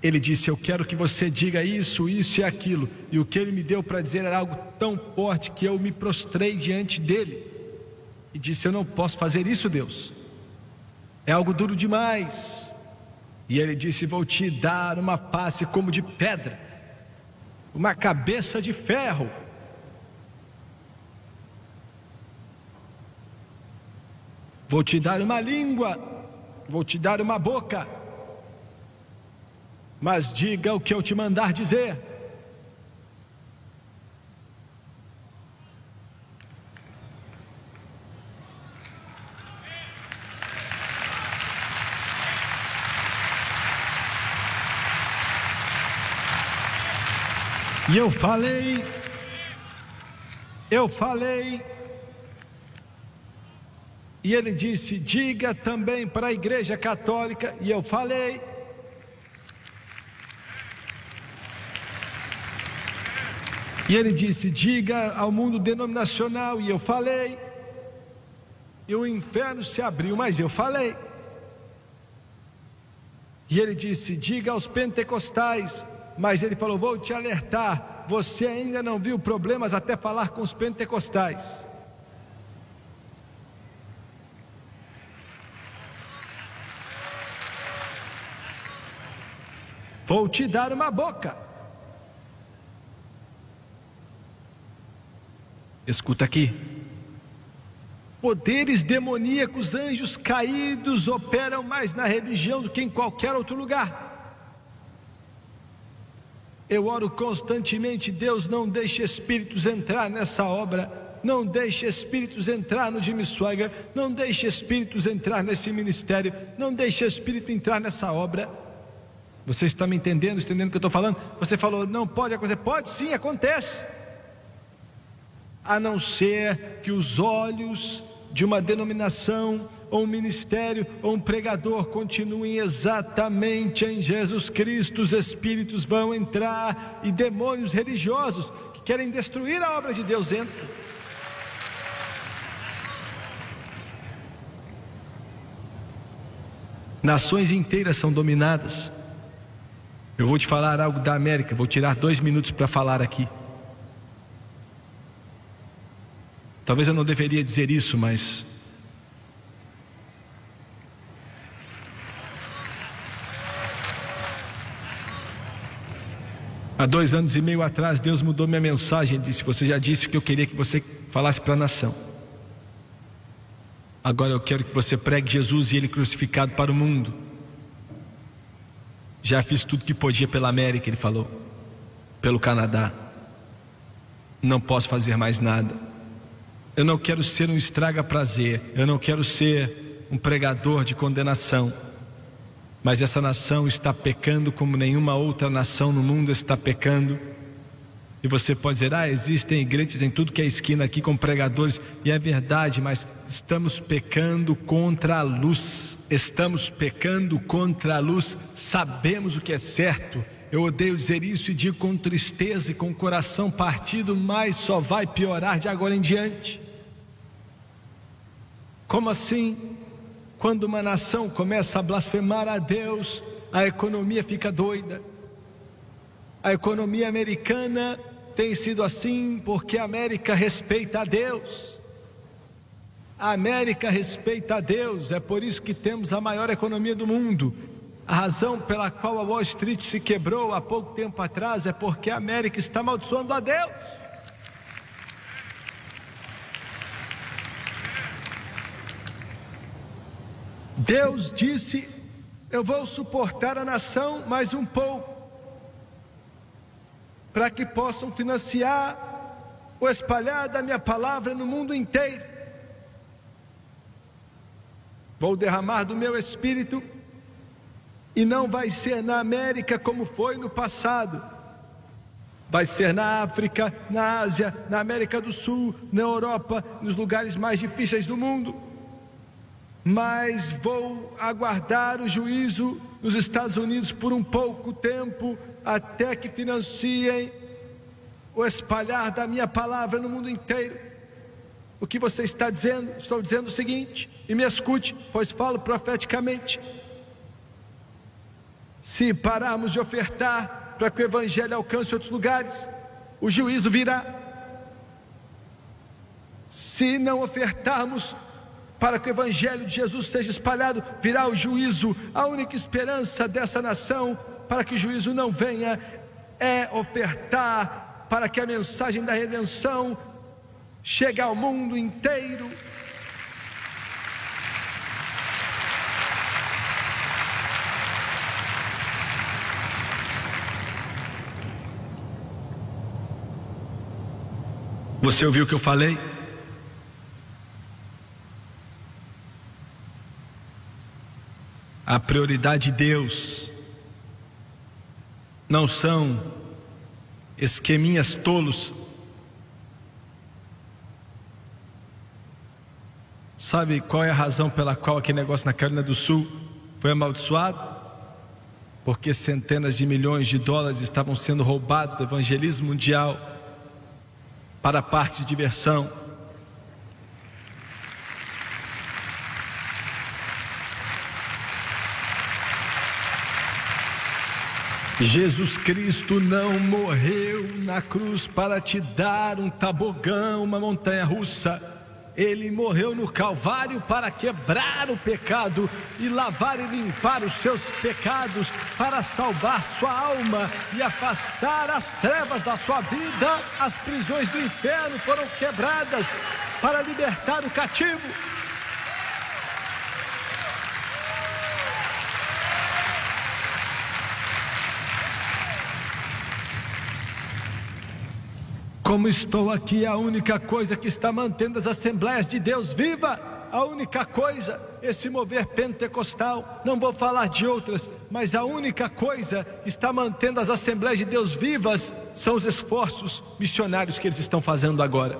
Ele disse: Eu quero que você diga isso, isso e aquilo. E o que ele me deu para dizer era algo tão forte que eu me prostrei diante dele e disse: Eu não posso fazer isso, Deus. É algo duro demais. E ele disse: Vou te dar uma face como de pedra, uma cabeça de ferro. Vou te dar uma língua, vou te dar uma boca, mas diga o que eu te mandar dizer. E eu falei, eu falei, e ele disse: diga também para a igreja católica, e eu falei. E ele disse: diga ao mundo denominacional, e eu falei. E o inferno se abriu, mas eu falei. E ele disse: diga aos pentecostais, mas ele falou: vou te alertar, você ainda não viu problemas até falar com os pentecostais. Vou te dar uma boca. Escuta aqui. Poderes demoníacos, anjos caídos operam mais na religião do que em qualquer outro lugar. Eu oro constantemente, Deus não deixe espíritos entrar nessa obra, não deixe espíritos entrar no Jimmy Swagger, não deixe espíritos entrar nesse ministério, não deixe espírito entrar nessa obra. Você está me entendendo, entendendo o que eu estou falando? Você falou, não pode acontecer. Pode sim, acontece. A não ser que os olhos de uma denominação, ou um ministério, ou um pregador continuem exatamente em Jesus Cristo, os espíritos vão entrar e demônios religiosos que querem destruir a obra de Deus entram. Nações inteiras são dominadas. Eu vou te falar algo da América, vou tirar dois minutos para falar aqui. Talvez eu não deveria dizer isso, mas. Há dois anos e meio atrás, Deus mudou minha mensagem. Disse: Você já disse o que eu queria que você falasse para a nação. Agora eu quero que você pregue Jesus e Ele crucificado para o mundo. Já fiz tudo que podia pela América, Ele falou, pelo Canadá. Não posso fazer mais nada. Eu não quero ser um estraga-prazer, eu não quero ser um pregador de condenação. Mas essa nação está pecando como nenhuma outra nação no mundo está pecando. E você pode dizer: ah, existem igrejas em tudo que é esquina aqui com pregadores, e é verdade, mas estamos pecando contra a luz, estamos pecando contra a luz, sabemos o que é certo. Eu odeio dizer isso e digo com tristeza e com o coração partido, mas só vai piorar de agora em diante. Como assim? Quando uma nação começa a blasfemar a Deus, a economia fica doida. A economia americana tem sido assim porque a América respeita a Deus. A América respeita a Deus, é por isso que temos a maior economia do mundo. A razão pela qual a Wall Street se quebrou há pouco tempo atrás é porque a América está amaldiçoando a Deus. Deus disse: Eu vou suportar a nação mais um pouco, para que possam financiar o espalhar da minha palavra no mundo inteiro. Vou derramar do meu espírito, e não vai ser na América como foi no passado, vai ser na África, na Ásia, na América do Sul, na Europa, nos lugares mais difíceis do mundo mas vou aguardar o juízo nos Estados Unidos por um pouco tempo, até que financiem o espalhar da minha palavra no mundo inteiro. O que você está dizendo? Estou dizendo o seguinte, e me escute, pois falo profeticamente. Se pararmos de ofertar para que o Evangelho alcance outros lugares, o juízo virá. Se não ofertarmos para que o Evangelho de Jesus seja espalhado, virá o juízo. A única esperança dessa nação para que o juízo não venha é ofertar para que a mensagem da redenção chegue ao mundo inteiro. Você ouviu o que eu falei? A prioridade de Deus não são esqueminhas tolos. Sabe qual é a razão pela qual aquele negócio na Carolina do Sul foi amaldiçoado? Porque centenas de milhões de dólares estavam sendo roubados do evangelismo mundial para parte de diversão. Jesus Cristo não morreu na cruz para te dar um tabogão, uma montanha russa. Ele morreu no Calvário para quebrar o pecado e lavar e limpar os seus pecados, para salvar sua alma e afastar as trevas da sua vida. As prisões do inferno foram quebradas para libertar o cativo. Como estou aqui, a única coisa que está mantendo as Assembleias de Deus viva, a única coisa, esse mover pentecostal, não vou falar de outras, mas a única coisa que está mantendo as Assembleias de Deus vivas são os esforços missionários que eles estão fazendo agora.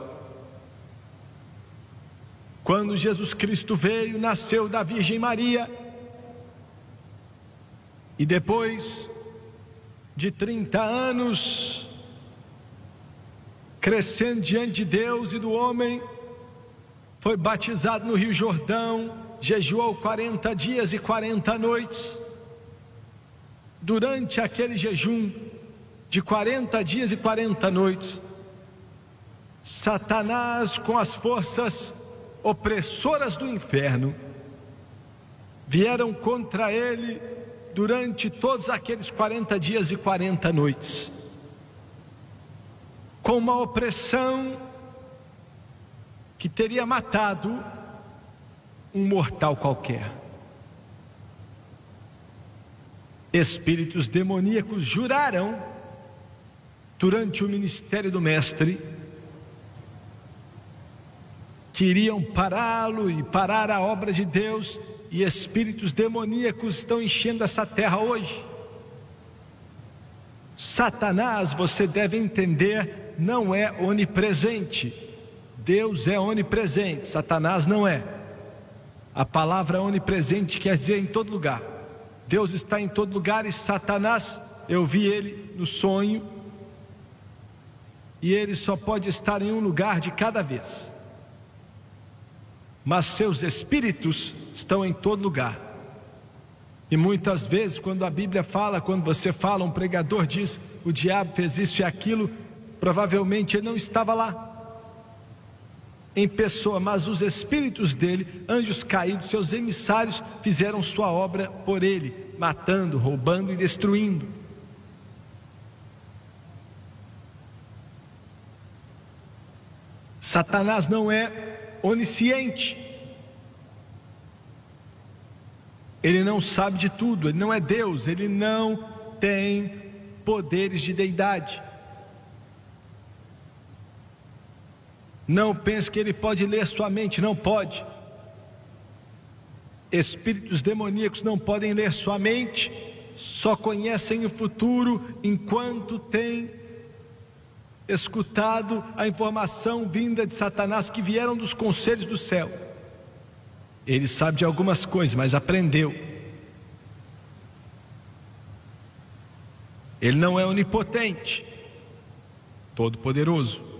Quando Jesus Cristo veio, nasceu da Virgem Maria, e depois de 30 anos, crescendo diante de Deus e do homem, foi batizado no Rio Jordão, jejuou 40 dias e 40 noites. Durante aquele jejum de 40 dias e 40 noites, Satanás, com as forças opressoras do inferno, vieram contra ele durante todos aqueles 40 dias e 40 noites com uma opressão que teria matado um mortal qualquer. Espíritos demoníacos juraram durante o ministério do Mestre que iriam pará-lo e parar a obra de Deus, e espíritos demoníacos estão enchendo essa terra hoje. Satanás, você deve entender, não é onipresente. Deus é onipresente, Satanás não é. A palavra onipresente quer dizer em todo lugar. Deus está em todo lugar e Satanás, eu vi ele no sonho, e ele só pode estar em um lugar de cada vez. Mas seus espíritos estão em todo lugar. E muitas vezes, quando a Bíblia fala, quando você fala, um pregador diz: o diabo fez isso e aquilo, Provavelmente ele não estava lá em pessoa, mas os espíritos dele, anjos caídos, seus emissários, fizeram sua obra por ele, matando, roubando e destruindo. Satanás não é onisciente. Ele não sabe de tudo, ele não é Deus, ele não tem poderes de deidade. Não pense que ele pode ler sua mente, não pode. Espíritos demoníacos não podem ler sua mente, só conhecem o futuro enquanto têm escutado a informação vinda de Satanás que vieram dos conselhos do céu. Ele sabe de algumas coisas, mas aprendeu. Ele não é onipotente, todo poderoso.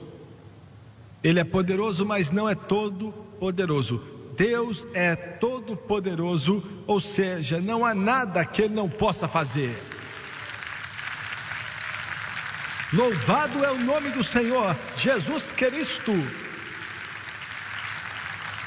Ele é poderoso, mas não é todo poderoso. Deus é todo poderoso, ou seja, não há nada que ele não possa fazer. Louvado é o nome do Senhor, Jesus Cristo.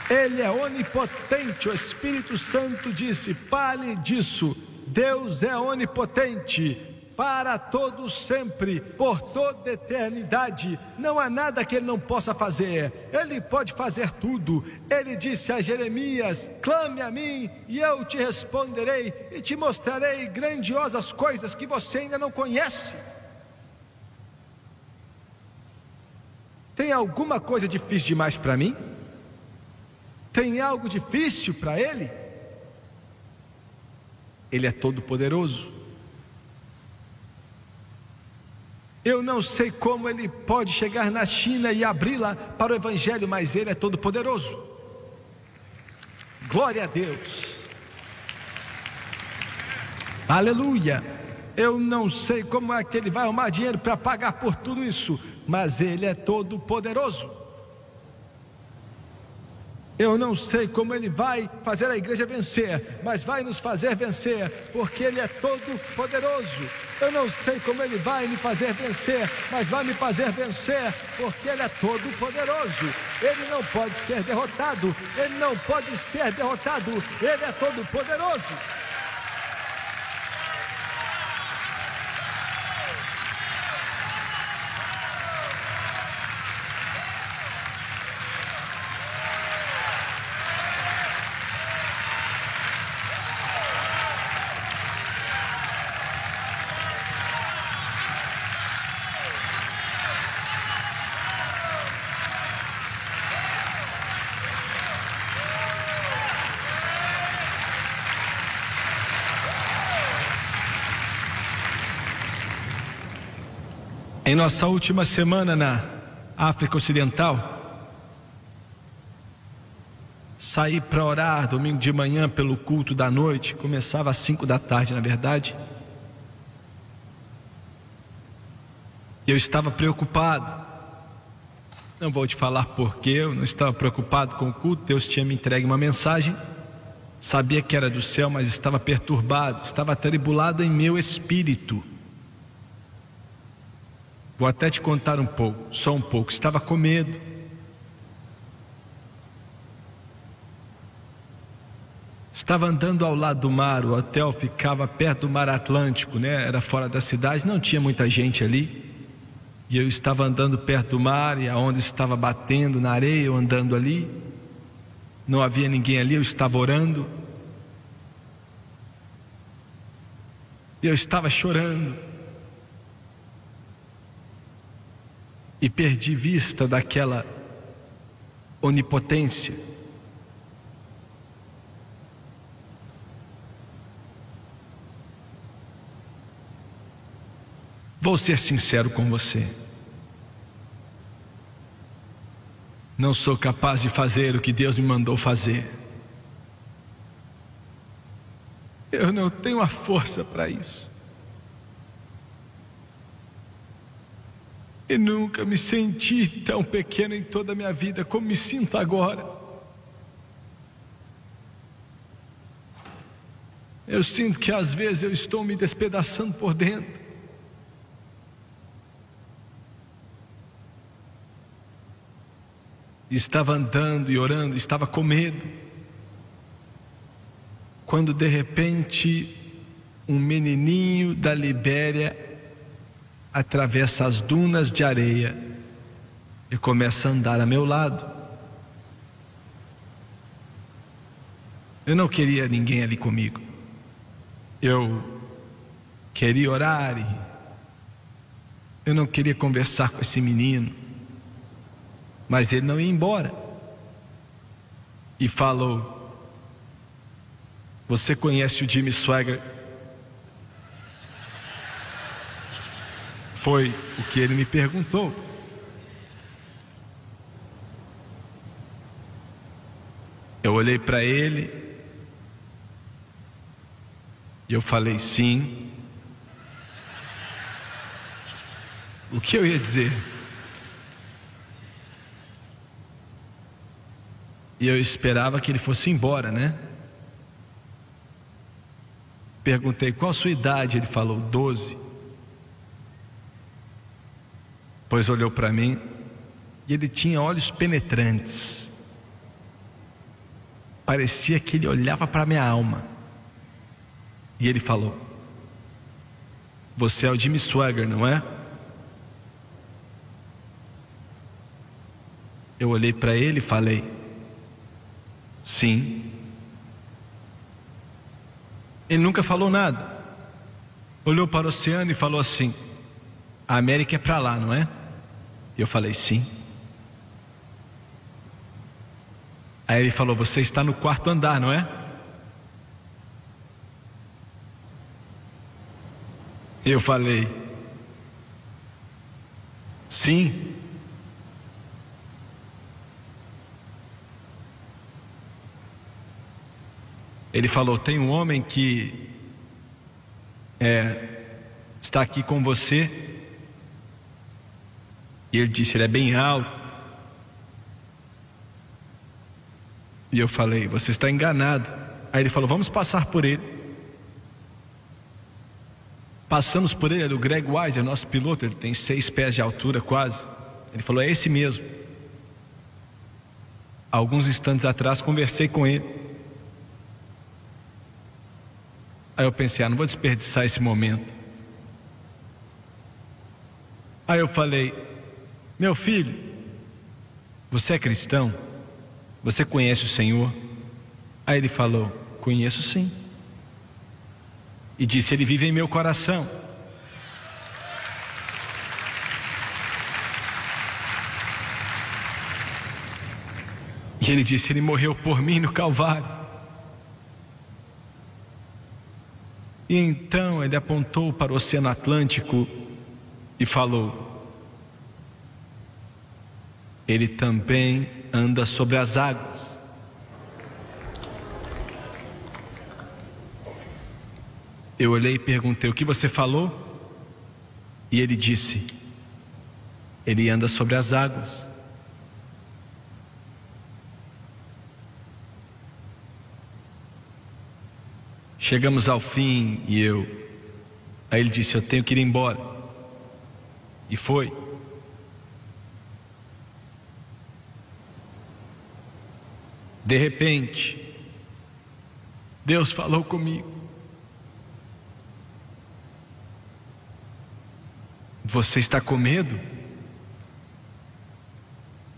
Ele é onipotente, o Espírito Santo disse: fale disso. Deus é onipotente, para todos sempre, por toda eternidade. Não há nada que ele não possa fazer. Ele pode fazer tudo. Ele disse a Jeremias: Clame a mim e eu te responderei e te mostrarei grandiosas coisas que você ainda não conhece. Tem alguma coisa difícil demais para mim? Tem algo difícil para ele? Ele é todo poderoso. Eu não sei como ele pode chegar na China e abri-la para o Evangelho, mas ele é todo poderoso. Glória a Deus. Aleluia. Eu não sei como é que ele vai arrumar dinheiro para pagar por tudo isso, mas ele é todo poderoso. Eu não sei como ele vai fazer a igreja vencer, mas vai nos fazer vencer, porque ele é todo poderoso. Eu não sei como ele vai me fazer vencer, mas vai me fazer vencer, porque ele é todo poderoso. Ele não pode ser derrotado, ele não pode ser derrotado, ele é todo poderoso. Em nossa última semana na África Ocidental, saí para orar domingo de manhã pelo culto da noite, começava às cinco da tarde, na verdade. E eu estava preocupado. Não vou te falar porquê, eu não estava preocupado com o culto, Deus tinha me entregue uma mensagem. Sabia que era do céu, mas estava perturbado, estava atribulado em meu espírito. Vou até te contar um pouco, só um pouco. Estava com medo. Estava andando ao lado do mar, o hotel ficava perto do mar Atlântico, né? Era fora da cidade, não tinha muita gente ali. E eu estava andando perto do mar e a onda estava batendo na areia, eu andando ali. Não havia ninguém ali, eu estava orando. E eu estava chorando. E perdi vista daquela onipotência. Vou ser sincero com você. Não sou capaz de fazer o que Deus me mandou fazer. Eu não tenho a força para isso. E nunca me senti tão pequeno em toda a minha vida como me sinto agora. Eu sinto que às vezes eu estou me despedaçando por dentro. Estava andando e orando, estava com medo. Quando de repente um menininho da Libéria atravessa as dunas de areia e começa a andar a meu lado. Eu não queria ninguém ali comigo. Eu queria orar eu não queria conversar com esse menino. Mas ele não ia embora. E falou: Você conhece o Jimmy Swagger? Foi o que ele me perguntou. Eu olhei para ele e eu falei sim. O que eu ia dizer? E eu esperava que ele fosse embora, né? Perguntei qual a sua idade, ele falou doze. Pois olhou para mim e ele tinha olhos penetrantes. Parecia que ele olhava para minha alma. E ele falou: Você é o Jimmy Swagger, não é? Eu olhei para ele e falei: Sim. Ele nunca falou nada. Olhou para o oceano e falou assim: A América é para lá, não é? Eu falei: Sim. Aí ele falou: Você está no quarto andar, não é? Eu falei: Sim. Ele falou: Tem um homem que é, está aqui com você. E ele disse: Ele é bem alto. E eu falei: Você está enganado. Aí ele falou: Vamos passar por ele. Passamos por ele, era o Greg Wise, é nosso piloto, ele tem seis pés de altura quase. Ele falou: É esse mesmo. Alguns instantes atrás conversei com ele. Aí eu pensei, ah, não vou desperdiçar esse momento. Aí eu falei, meu filho, você é cristão? Você conhece o Senhor? Aí ele falou, conheço sim. E disse, ele vive em meu coração. E ele disse, ele morreu por mim no Calvário. E então ele apontou para o Oceano Atlântico e falou: ele também anda sobre as águas. Eu olhei e perguntei: O que você falou? E ele disse: Ele anda sobre as águas. Chegamos ao fim e eu. Aí ele disse: Eu tenho que ir embora. E foi. De repente, Deus falou comigo. Você está com medo?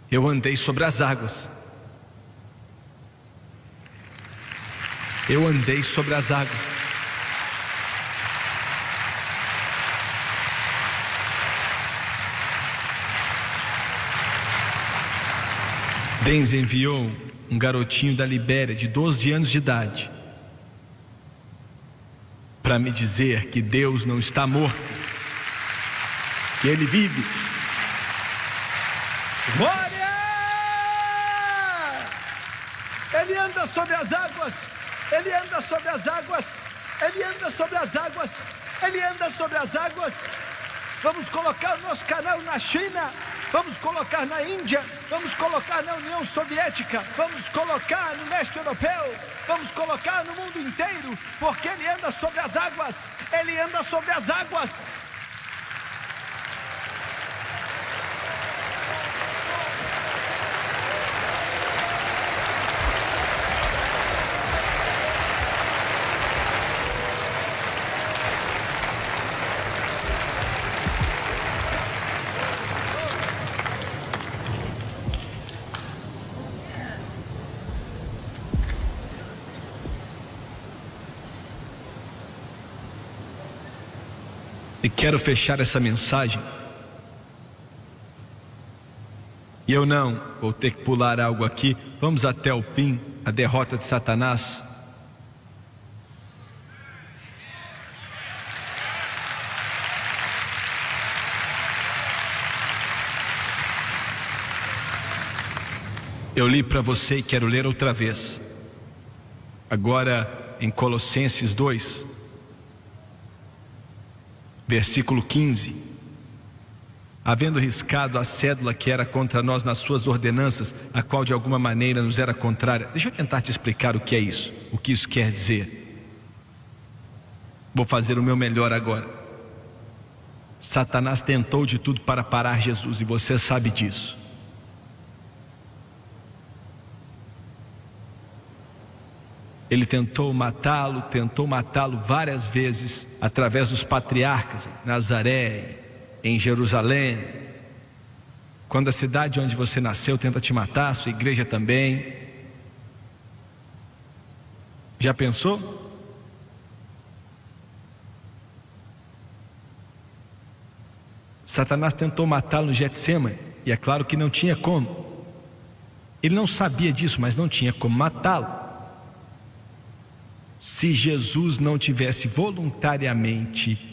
Eu andei sobre as águas. Eu andei sobre as águas. Denz enviou um garotinho da Libéria de 12 anos de idade para me dizer que Deus não está morto, que Ele vive. Glória! Ele anda sobre as águas, ele anda sobre as águas, ele anda sobre as águas, ele anda sobre as águas. Vamos colocar o nosso canal na China, vamos colocar na Índia, vamos colocar na União Soviética, vamos colocar no leste europeu, vamos colocar no mundo inteiro, porque ele anda sobre as águas, ele anda sobre as águas. Quero fechar essa mensagem. E eu não vou ter que pular algo aqui. Vamos até o fim a derrota de Satanás. Eu li para você e quero ler outra vez. Agora em Colossenses 2, versículo 15. Havendo riscado a cédula que era contra nós nas suas ordenanças, a qual de alguma maneira nos era contrária. Deixa eu tentar te explicar o que é isso, o que isso quer dizer. Vou fazer o meu melhor agora. Satanás tentou de tudo para parar Jesus e você sabe disso. Ele tentou matá-lo, tentou matá-lo várias vezes através dos patriarcas, em Nazaré, em Jerusalém. Quando a cidade onde você nasceu tenta te matar, sua igreja também. Já pensou? Satanás tentou matá-lo no Getsemane, e é claro que não tinha como. Ele não sabia disso, mas não tinha como matá-lo. Se Jesus não tivesse voluntariamente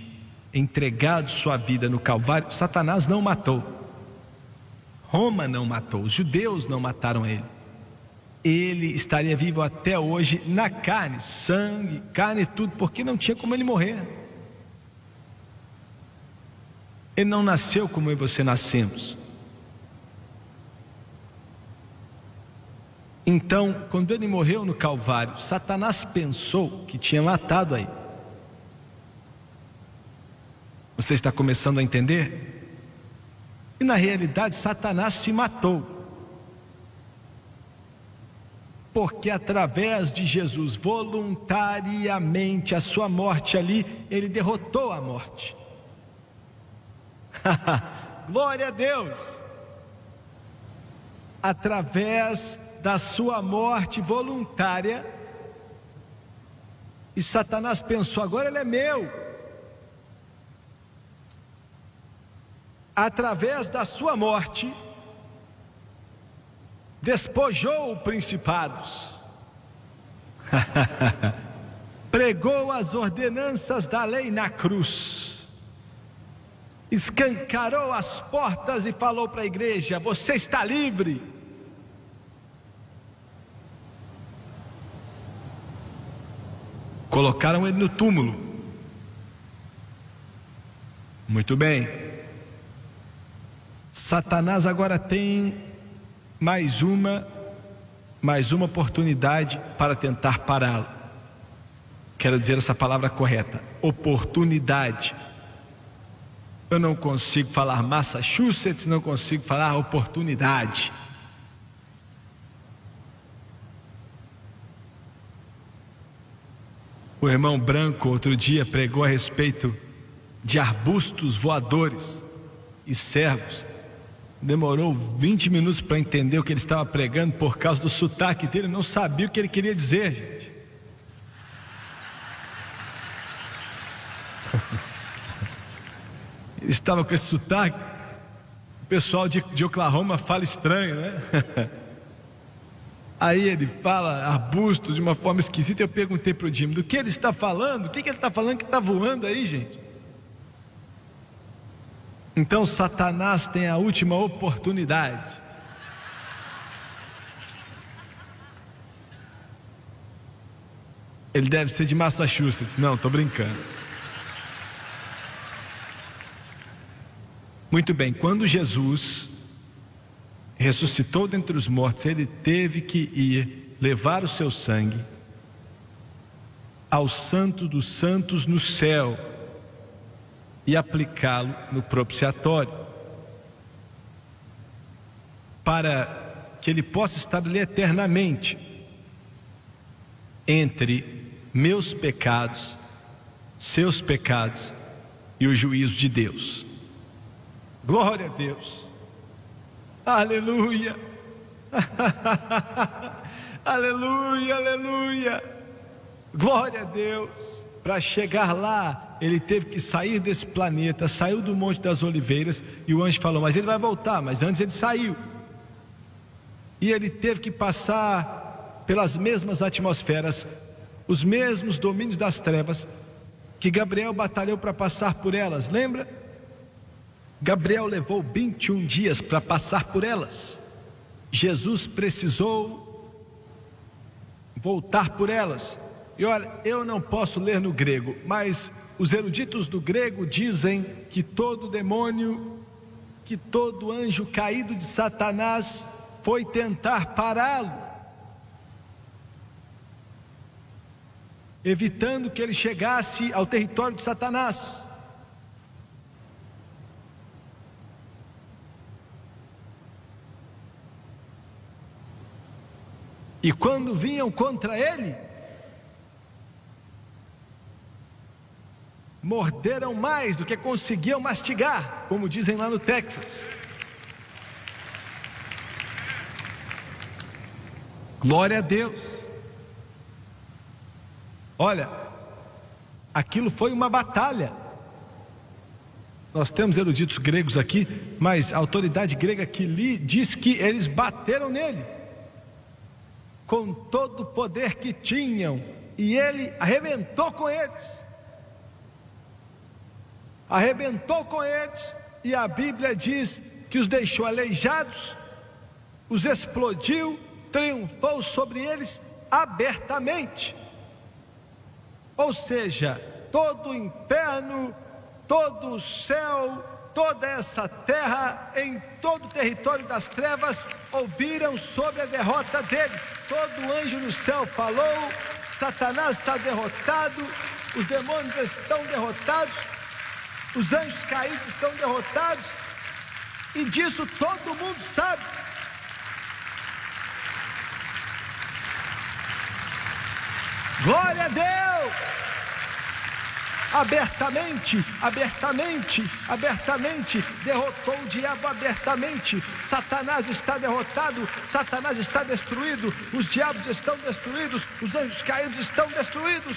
entregado sua vida no Calvário, Satanás não matou. Roma não matou, os judeus não mataram ele. Ele estaria vivo até hoje na carne, sangue, carne e tudo, porque não tinha como ele morrer. Ele não nasceu como eu e você nascemos. Então, quando ele morreu no Calvário, Satanás pensou que tinha matado aí. Você está começando a entender? E na realidade, Satanás se matou. Porque através de Jesus, voluntariamente, a sua morte ali, ele derrotou a morte. Glória a Deus! Através da sua morte voluntária, e Satanás pensou: agora ele é meu. Através da sua morte, despojou principados, pregou as ordenanças da lei na cruz, escancarou as portas e falou para a igreja: Você está livre. Colocaram ele no túmulo. Muito bem. Satanás agora tem mais uma mais uma oportunidade para tentar pará-lo. Quero dizer essa palavra correta: oportunidade. Eu não consigo falar Massachusetts, não consigo falar oportunidade. O irmão Branco outro dia pregou a respeito de arbustos voadores e servos. Demorou 20 minutos para entender o que ele estava pregando por causa do sotaque dele, não sabia o que ele queria dizer, gente. Ele estava com esse sotaque. O pessoal de, de Oklahoma fala estranho, né? Aí ele fala arbusto de uma forma esquisita. Eu perguntei para o Jimmy do que ele está falando, o que, que ele está falando que está voando aí, gente. Então Satanás tem a última oportunidade. Ele deve ser de Massachusetts. Não, estou brincando. Muito bem, quando Jesus ressuscitou dentre os mortos, ele teve que ir levar o seu sangue ao Santo dos Santos no céu e aplicá-lo no propiciatório, para que ele possa estabelecer eternamente entre meus pecados, seus pecados e o juízo de Deus. Glória a Deus. Aleluia. aleluia, aleluia. Glória a Deus. Para chegar lá, ele teve que sair desse planeta, saiu do Monte das Oliveiras, e o anjo falou: Mas ele vai voltar, mas antes ele saiu. E ele teve que passar pelas mesmas atmosferas, os mesmos domínios das trevas, que Gabriel batalhou para passar por elas, lembra? Gabriel levou 21 dias para passar por elas. Jesus precisou voltar por elas. E olha, eu não posso ler no grego, mas os eruditos do grego dizem que todo demônio, que todo anjo caído de Satanás foi tentar pará-lo, evitando que ele chegasse ao território de Satanás. E quando vinham contra ele, morderam mais do que conseguiam mastigar, como dizem lá no Texas. Glória a Deus. Olha, aquilo foi uma batalha. Nós temos eruditos gregos aqui, mas a autoridade grega que li diz que eles bateram nele com todo o poder que tinham, e ele arrebentou com eles. Arrebentou com eles, e a Bíblia diz que os deixou aleijados, os explodiu, triunfou sobre eles abertamente. Ou seja, todo o inferno, todo o céu, toda essa terra, em todo o território das trevas, ouviram sobre a derrota deles. Todo anjo no céu falou: Satanás está derrotado, os demônios estão derrotados, os anjos caídos estão derrotados, e disso todo mundo sabe. Glória a Deus! Abertamente, abertamente, abertamente, derrotou o diabo abertamente. Satanás está derrotado, Satanás está destruído, os diabos estão destruídos, os anjos caídos estão destruídos.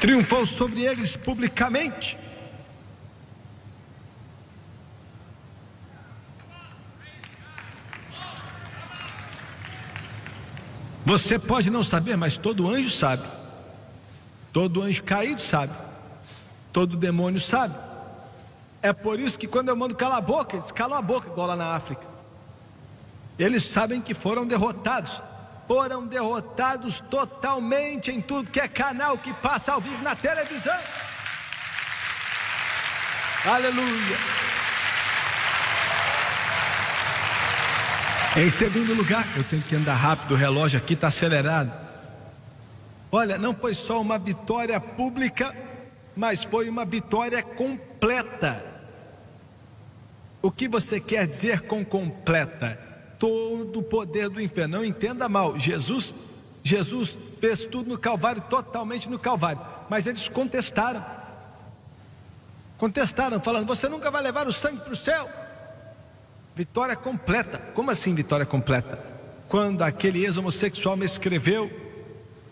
Triunfou sobre eles publicamente. Você pode não saber, mas todo anjo sabe. Todo anjo caído sabe. Todo demônio sabe. É por isso que quando eu mando calar a boca, eles calam a boca, igual lá na África. Eles sabem que foram derrotados. Foram derrotados totalmente em tudo que é canal que passa ao vivo na televisão. Aleluia. Em segundo lugar, eu tenho que andar rápido, o relógio aqui está acelerado. Olha, não foi só uma vitória pública, mas foi uma vitória completa. O que você quer dizer com completa? Todo o poder do inferno. Não entenda mal. Jesus, Jesus fez tudo no Calvário, totalmente no Calvário. Mas eles contestaram. Contestaram, falando: Você nunca vai levar o sangue para o céu. Vitória completa. Como assim vitória completa? Quando aquele ex-homossexual me escreveu,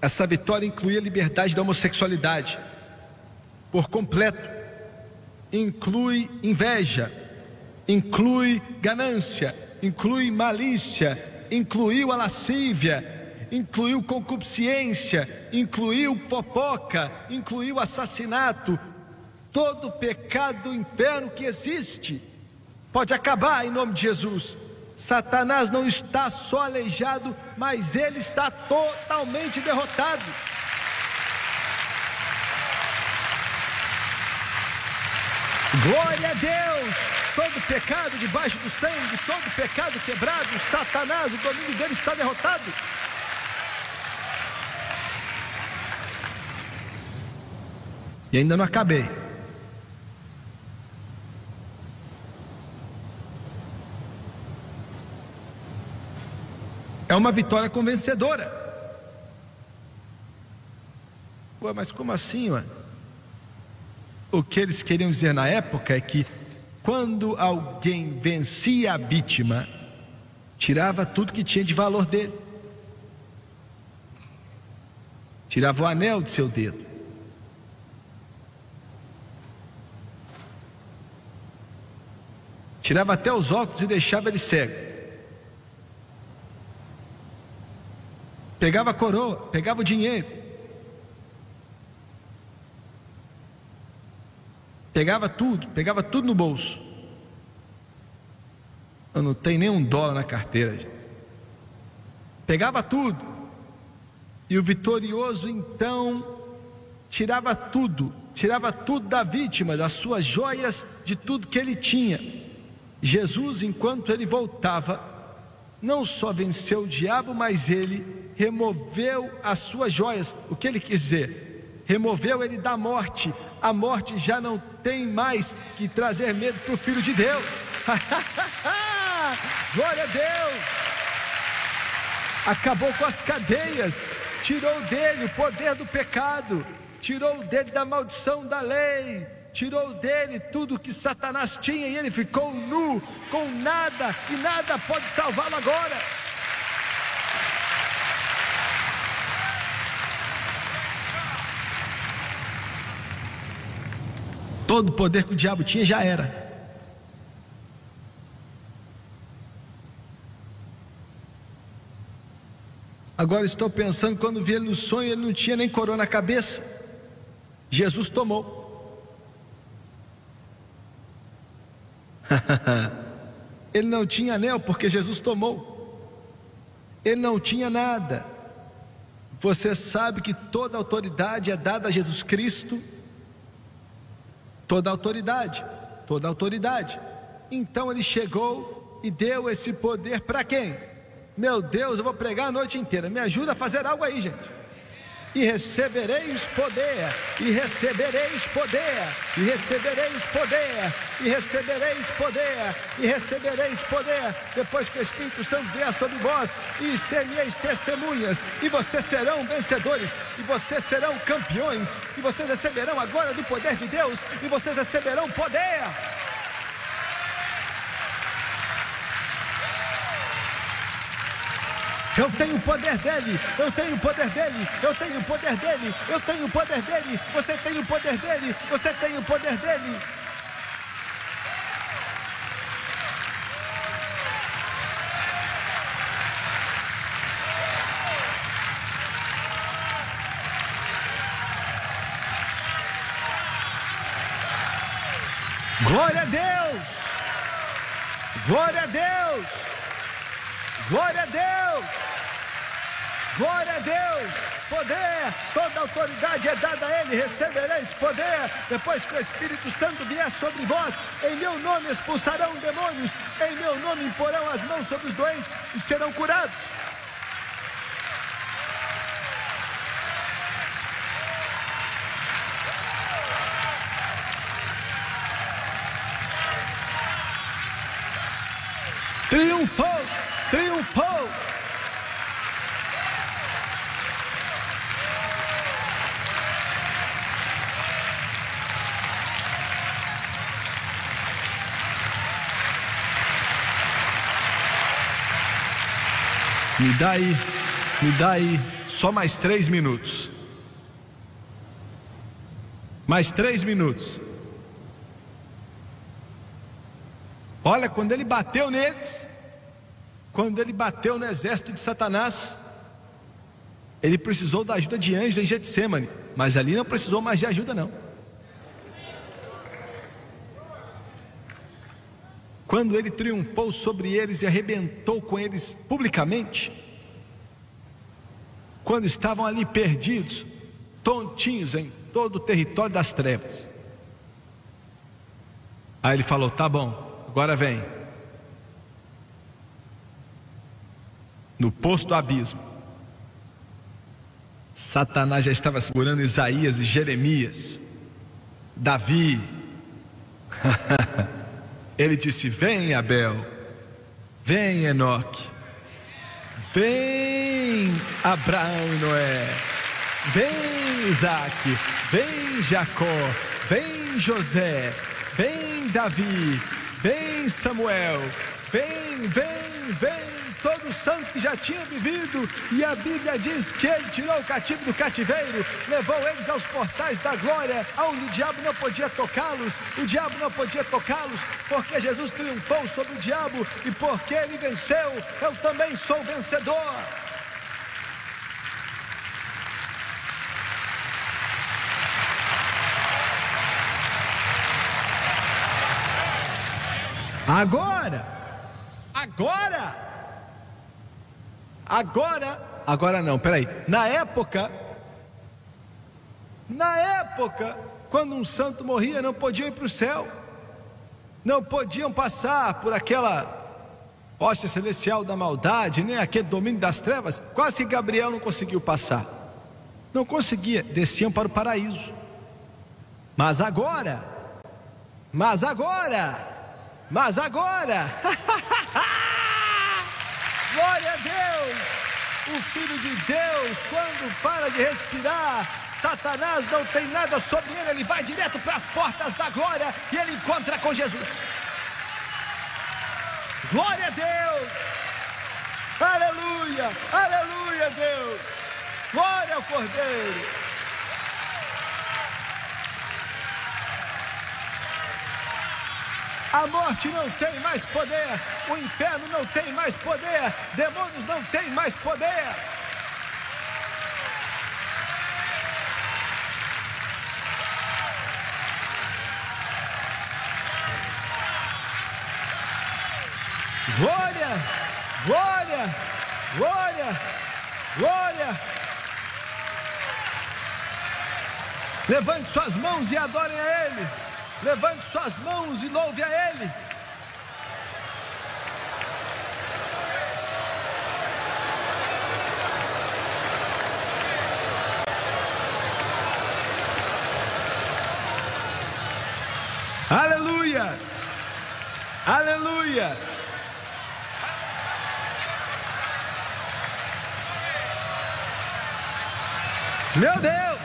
essa vitória incluía a liberdade da homossexualidade. Por completo. Inclui inveja, inclui ganância, inclui malícia, incluiu a lascívia, incluiu concupiscência, incluiu fofoca, incluiu assassinato, todo pecado do inferno que existe pode acabar em nome de Jesus. Satanás não está só aleijado, mas ele está totalmente derrotado. Glória a Deus! Todo pecado debaixo do sangue, todo pecado quebrado, Satanás, o domínio dele está derrotado. E ainda não acabei. É uma vitória convencedora. Ué, mas como assim, ué? O que eles queriam dizer na época é que quando alguém vencia a vítima, tirava tudo que tinha de valor dele. Tirava o anel do seu dedo. Tirava até os óculos e deixava ele cego. Pegava a coroa, pegava o dinheiro. Pegava tudo, pegava tudo no bolso. Eu não tenho nem um dólar na carteira. Pegava tudo. E o vitorioso então tirava tudo, tirava tudo da vítima, das suas joias, de tudo que ele tinha. Jesus, enquanto ele voltava, não só venceu o diabo, mas ele removeu as suas joias. O que ele quis dizer? Removeu ele da morte. A morte já não tem mais que trazer medo para o Filho de Deus. Glória a Deus! Acabou com as cadeias, tirou dele o poder do pecado, tirou dele da maldição da lei, tirou dele tudo que Satanás tinha e ele ficou nu, com nada, e nada pode salvá-lo agora. Todo o poder que o diabo tinha já era. Agora estou pensando, quando vi ele no sonho, ele não tinha nem coroa na cabeça. Jesus tomou. ele não tinha anel porque Jesus tomou. Ele não tinha nada. Você sabe que toda autoridade é dada a Jesus Cristo. Toda autoridade, toda autoridade. Então ele chegou e deu esse poder para quem? Meu Deus, eu vou pregar a noite inteira. Me ajuda a fazer algo aí, gente e recebereis poder, e recebereis poder, e recebereis poder, e recebereis poder, e recebereis poder, depois que o Espírito Santo vier sobre vós, e sereis testemunhas, e vocês serão vencedores, e vocês serão campeões, e vocês receberão agora do poder de Deus, e vocês receberão poder. Eu tenho o poder dele, eu tenho o poder dele, eu tenho o poder dele, eu tenho o poder dele, você tem o poder dele, você tem o poder dele. Glória a Deus! Glória a Deus! Glória a Deus! Glória a Deus! Poder, toda autoridade é dada a Ele, recebereis poder. Depois que o Espírito Santo vier sobre vós, em meu nome expulsarão demônios, em meu nome imporão as mãos sobre os doentes e serão curados. Triunfou, triunfou. Me dá aí, me dá aí só mais três minutos. Mais três minutos. Olha, quando ele bateu neles, quando ele bateu no exército de Satanás, ele precisou da ajuda de anjos em Getsemane, mas ali não precisou mais de ajuda não. Quando ele triunfou sobre eles e arrebentou com eles publicamente, quando estavam ali perdidos, tontinhos em todo o território das trevas. Aí ele falou: "Tá bom, agora vem". No poço do abismo, Satanás já estava segurando Isaías e Jeremias, Davi. Ele disse: Vem, Abel, vem, Enoque, vem, Abraão e Noé, vem, Isaac, vem, Jacó, vem, José, vem, Davi, vem, Samuel, vem, vem, vem todo santo que já tinha vivido, e a Bíblia diz que ele tirou o cativo do cativeiro, levou eles aos portais da glória, onde o diabo não podia tocá-los, o diabo não podia tocá-los, porque Jesus triunfou sobre o diabo e porque ele venceu, eu também sou vencedor. Agora, agora, agora, agora não, peraí. Na época, na época, quando um santo morria, não podiam ir para o céu, não podiam passar por aquela hóstia celestial da maldade, nem aquele domínio das trevas. Quase que Gabriel não conseguiu passar, não conseguia, desciam para o paraíso. Mas agora, mas agora, mas agora, glória a Deus, o Filho de Deus, quando para de respirar, Satanás não tem nada sobre ele, ele vai direto para as portas da glória e ele encontra com Jesus. Glória a Deus, aleluia, aleluia, Deus, glória ao Cordeiro. A morte não tem mais poder, o inferno não tem mais poder, demônios não têm mais poder. Glória, glória, glória, glória. Levante suas mãos e adorem a Ele. Levante suas mãos e louve a Ele. Aleluia! Aleluia! Meu Deus!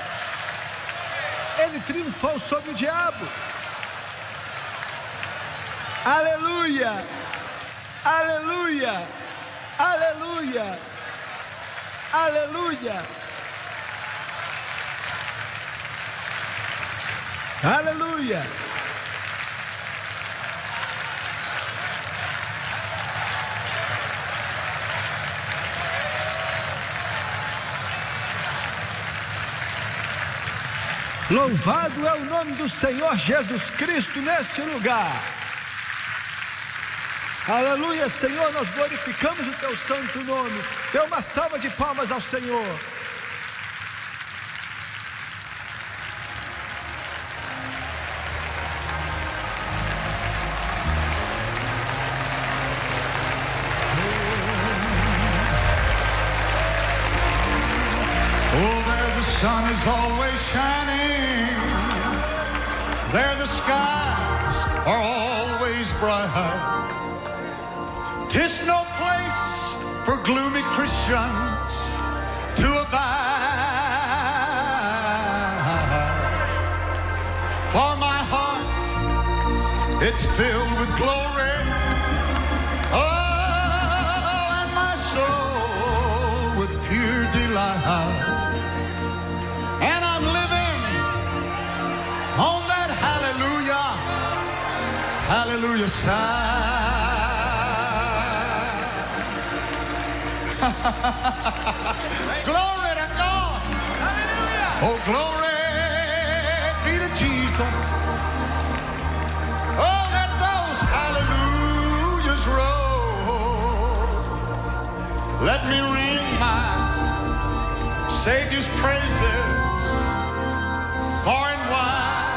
Ele triunfou sobre o diabo. Aleluia! Aleluia! Aleluia! Aleluia! Aleluia! Louvado é o nome do Senhor Jesus Cristo neste lugar. Aleluia, Senhor, nós glorificamos o teu santo nome. Dê uma salva de palmas ao Senhor. destruction. glory to God. Oh, glory be to Jesus. Oh, let those hallelujahs roll. Let me ring my Savior's praises far and wide.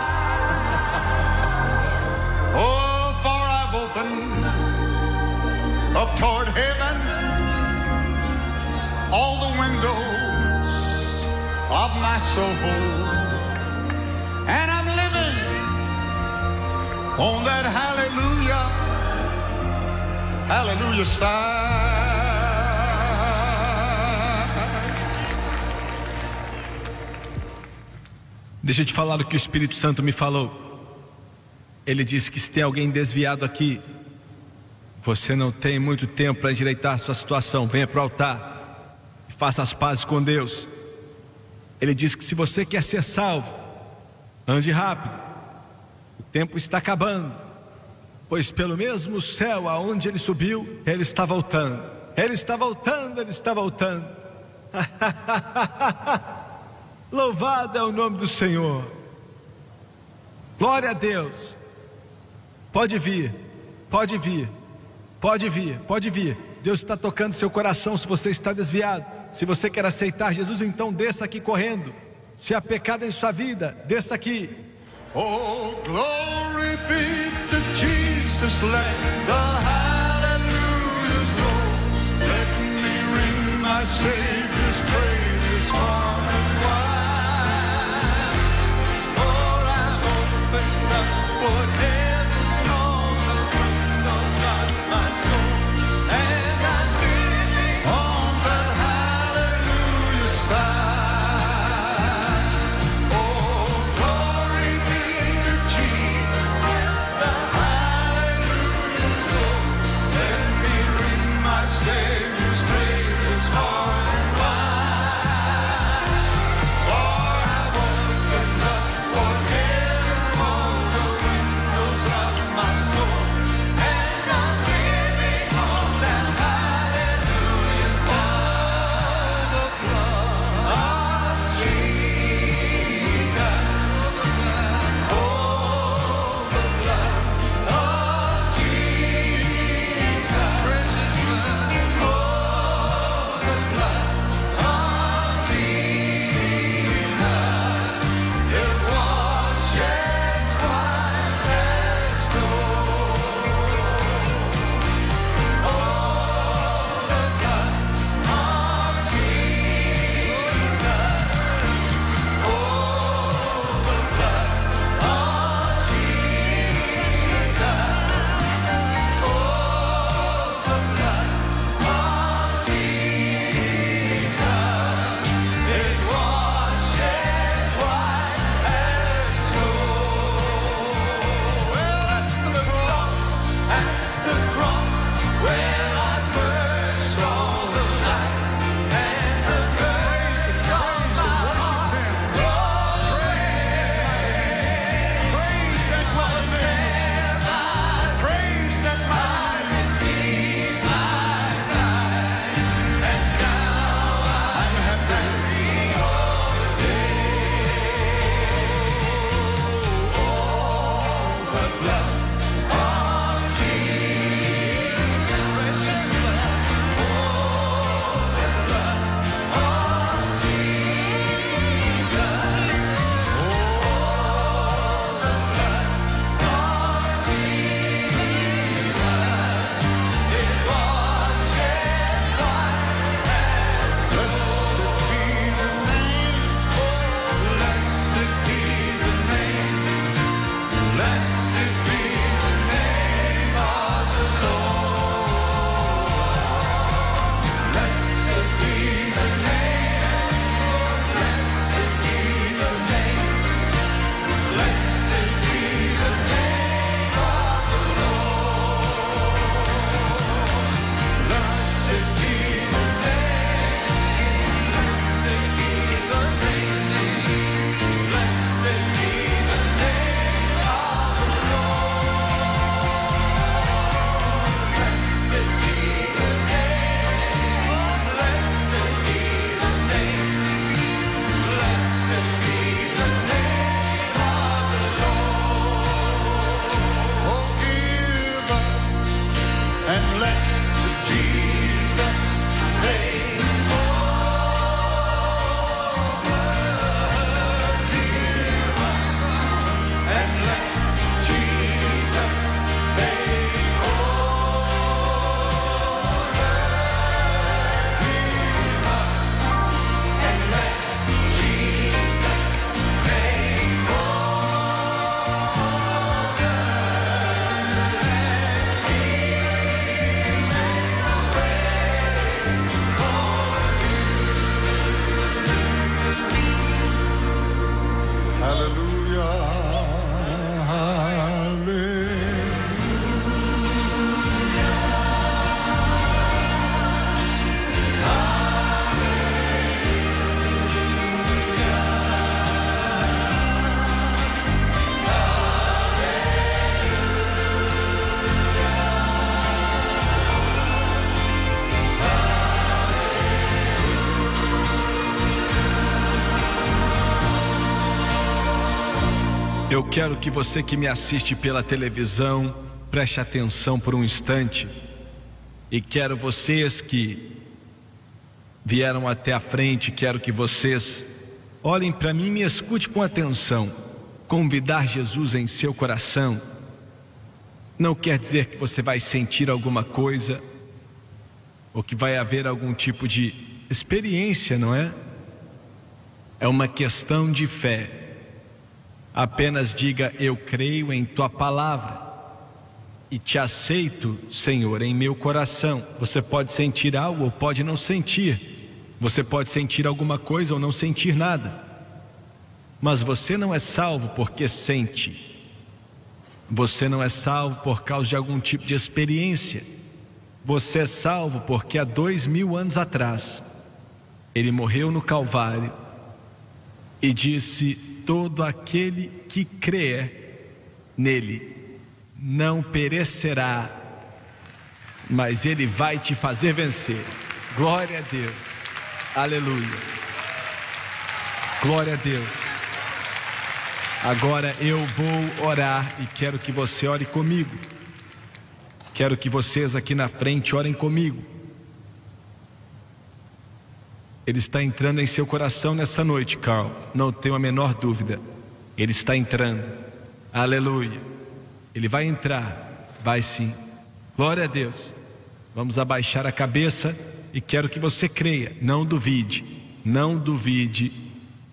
oh, far I've opened up toward heaven of my soul. And I'm living on that hallelujah, hallelujah side. Deixa eu te falar o que o Espírito Santo me falou. Ele disse que se tem alguém desviado aqui, você não tem muito tempo para endireitar a sua situação. Venha para o altar e faça as pazes com Deus. Ele disse que se você quer ser salvo, ande rápido. O tempo está acabando, pois pelo mesmo céu aonde ele subiu, ele está voltando. Ele está voltando, ele está voltando. Louvado é o nome do Senhor. Glória a Deus. Pode vir, pode vir, pode vir, pode vir. Deus está tocando seu coração se você está desviado. Se você quer aceitar Jesus, então desça aqui correndo. Se há pecado em sua vida, desça aqui. Oh, glory be to Jesus. Let the hallelujahs roll. Let me ring my Savior's Eu quero que você que me assiste pela televisão preste atenção por um instante. E quero vocês que vieram até a frente, quero que vocês olhem para mim e me escute com atenção. Convidar Jesus em seu coração não quer dizer que você vai sentir alguma coisa ou que vai haver algum tipo de experiência, não é? É uma questão de fé. Apenas diga: Eu creio em tua palavra e te aceito, Senhor, em meu coração. Você pode sentir algo ou pode não sentir. Você pode sentir alguma coisa ou não sentir nada. Mas você não é salvo porque sente. Você não é salvo por causa de algum tipo de experiência. Você é salvo porque há dois mil anos atrás ele morreu no Calvário e disse: Todo aquele que crer nele não perecerá, mas ele vai te fazer vencer. Glória a Deus, aleluia. Glória a Deus. Agora eu vou orar e quero que você ore comigo. Quero que vocês aqui na frente orem comigo. Ele está entrando em seu coração nessa noite, Carl. Não tenho a menor dúvida. Ele está entrando. Aleluia. Ele vai entrar. Vai sim. Glória a Deus. Vamos abaixar a cabeça e quero que você creia. Não duvide. Não duvide.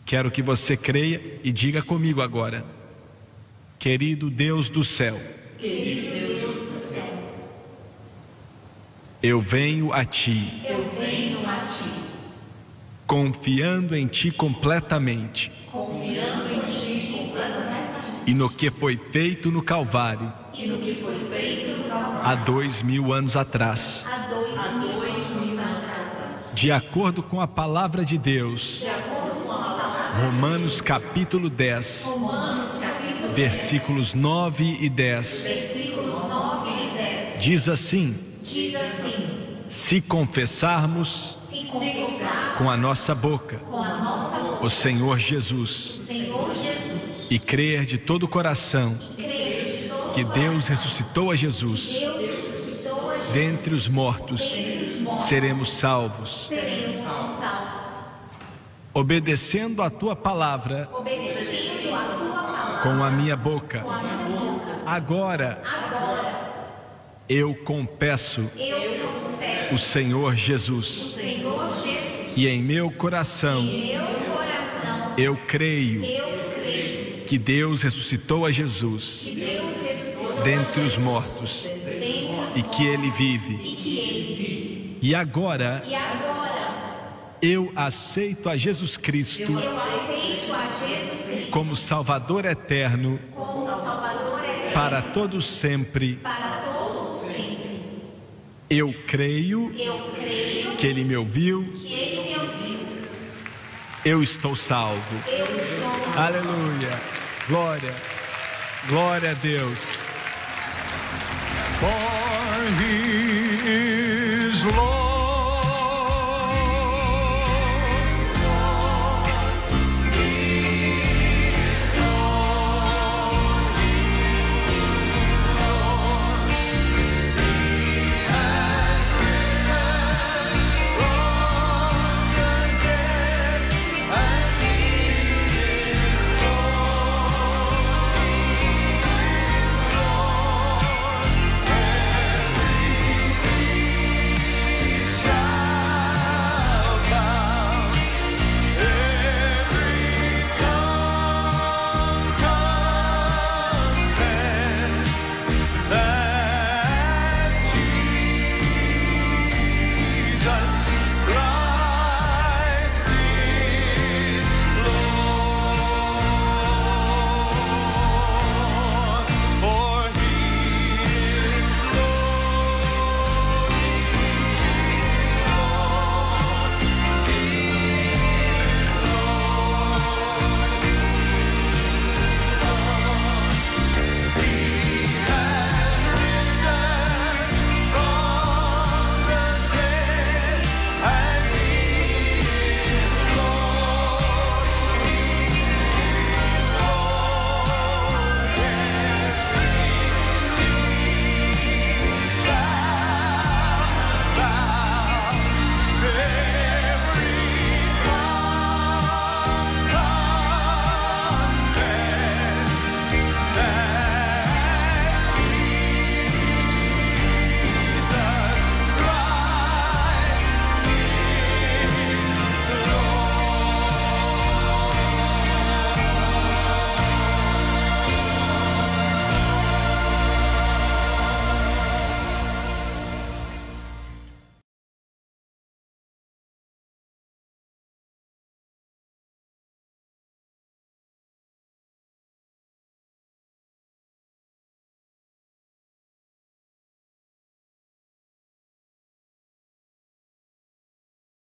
Quero que você creia e diga comigo agora. Querido Deus do céu. Eu venho a ti. Eu venho a ti, confiando em ti completamente. Confiando em ti completamente. E no que foi feito no Calvário. E no que foi feito no Calvário. Há dois mil anos atrás. há dois, há dois mil anos atrás. De acordo com a palavra de Deus, De acordo com a palavra Romanos capítulo 10, Romanos capítulo versículos 9 e 10, versículos 9 e 10, diz assim: diz assim: Se confessarmos Se confessar com a nossa boca com a nossa boca. o Senhor Jesus o Senhor Jesus, e crer de todo o coração crer de todo que Deus ressuscitou a Jesus. Deus ressuscitou a Jesus, dentre os mortos, seremos salvos. seremos salvos. obedecendo a tua palavra Obedecendo a tua palavra. com a minha boca. com a minha boca, Agora agora eu confesso eu confesso o Senhor Jesus, e em meu coração meu coração, eu creio eu creio que Deus ressuscitou a Jesus ressuscitou dentre os mortos dentre os e que ele vive. e que ele vive. E agora E agora eu aceito a Jesus Cristo eu aceito a Jesus Cristo como Salvador eterno como Salvador eterno para todos sempre. para todos sempre. Eu creio Eu creio que ele me ouviu, que ele me ouviu. Eu estou salvo. Aleluia. Glória. Glória a Deus.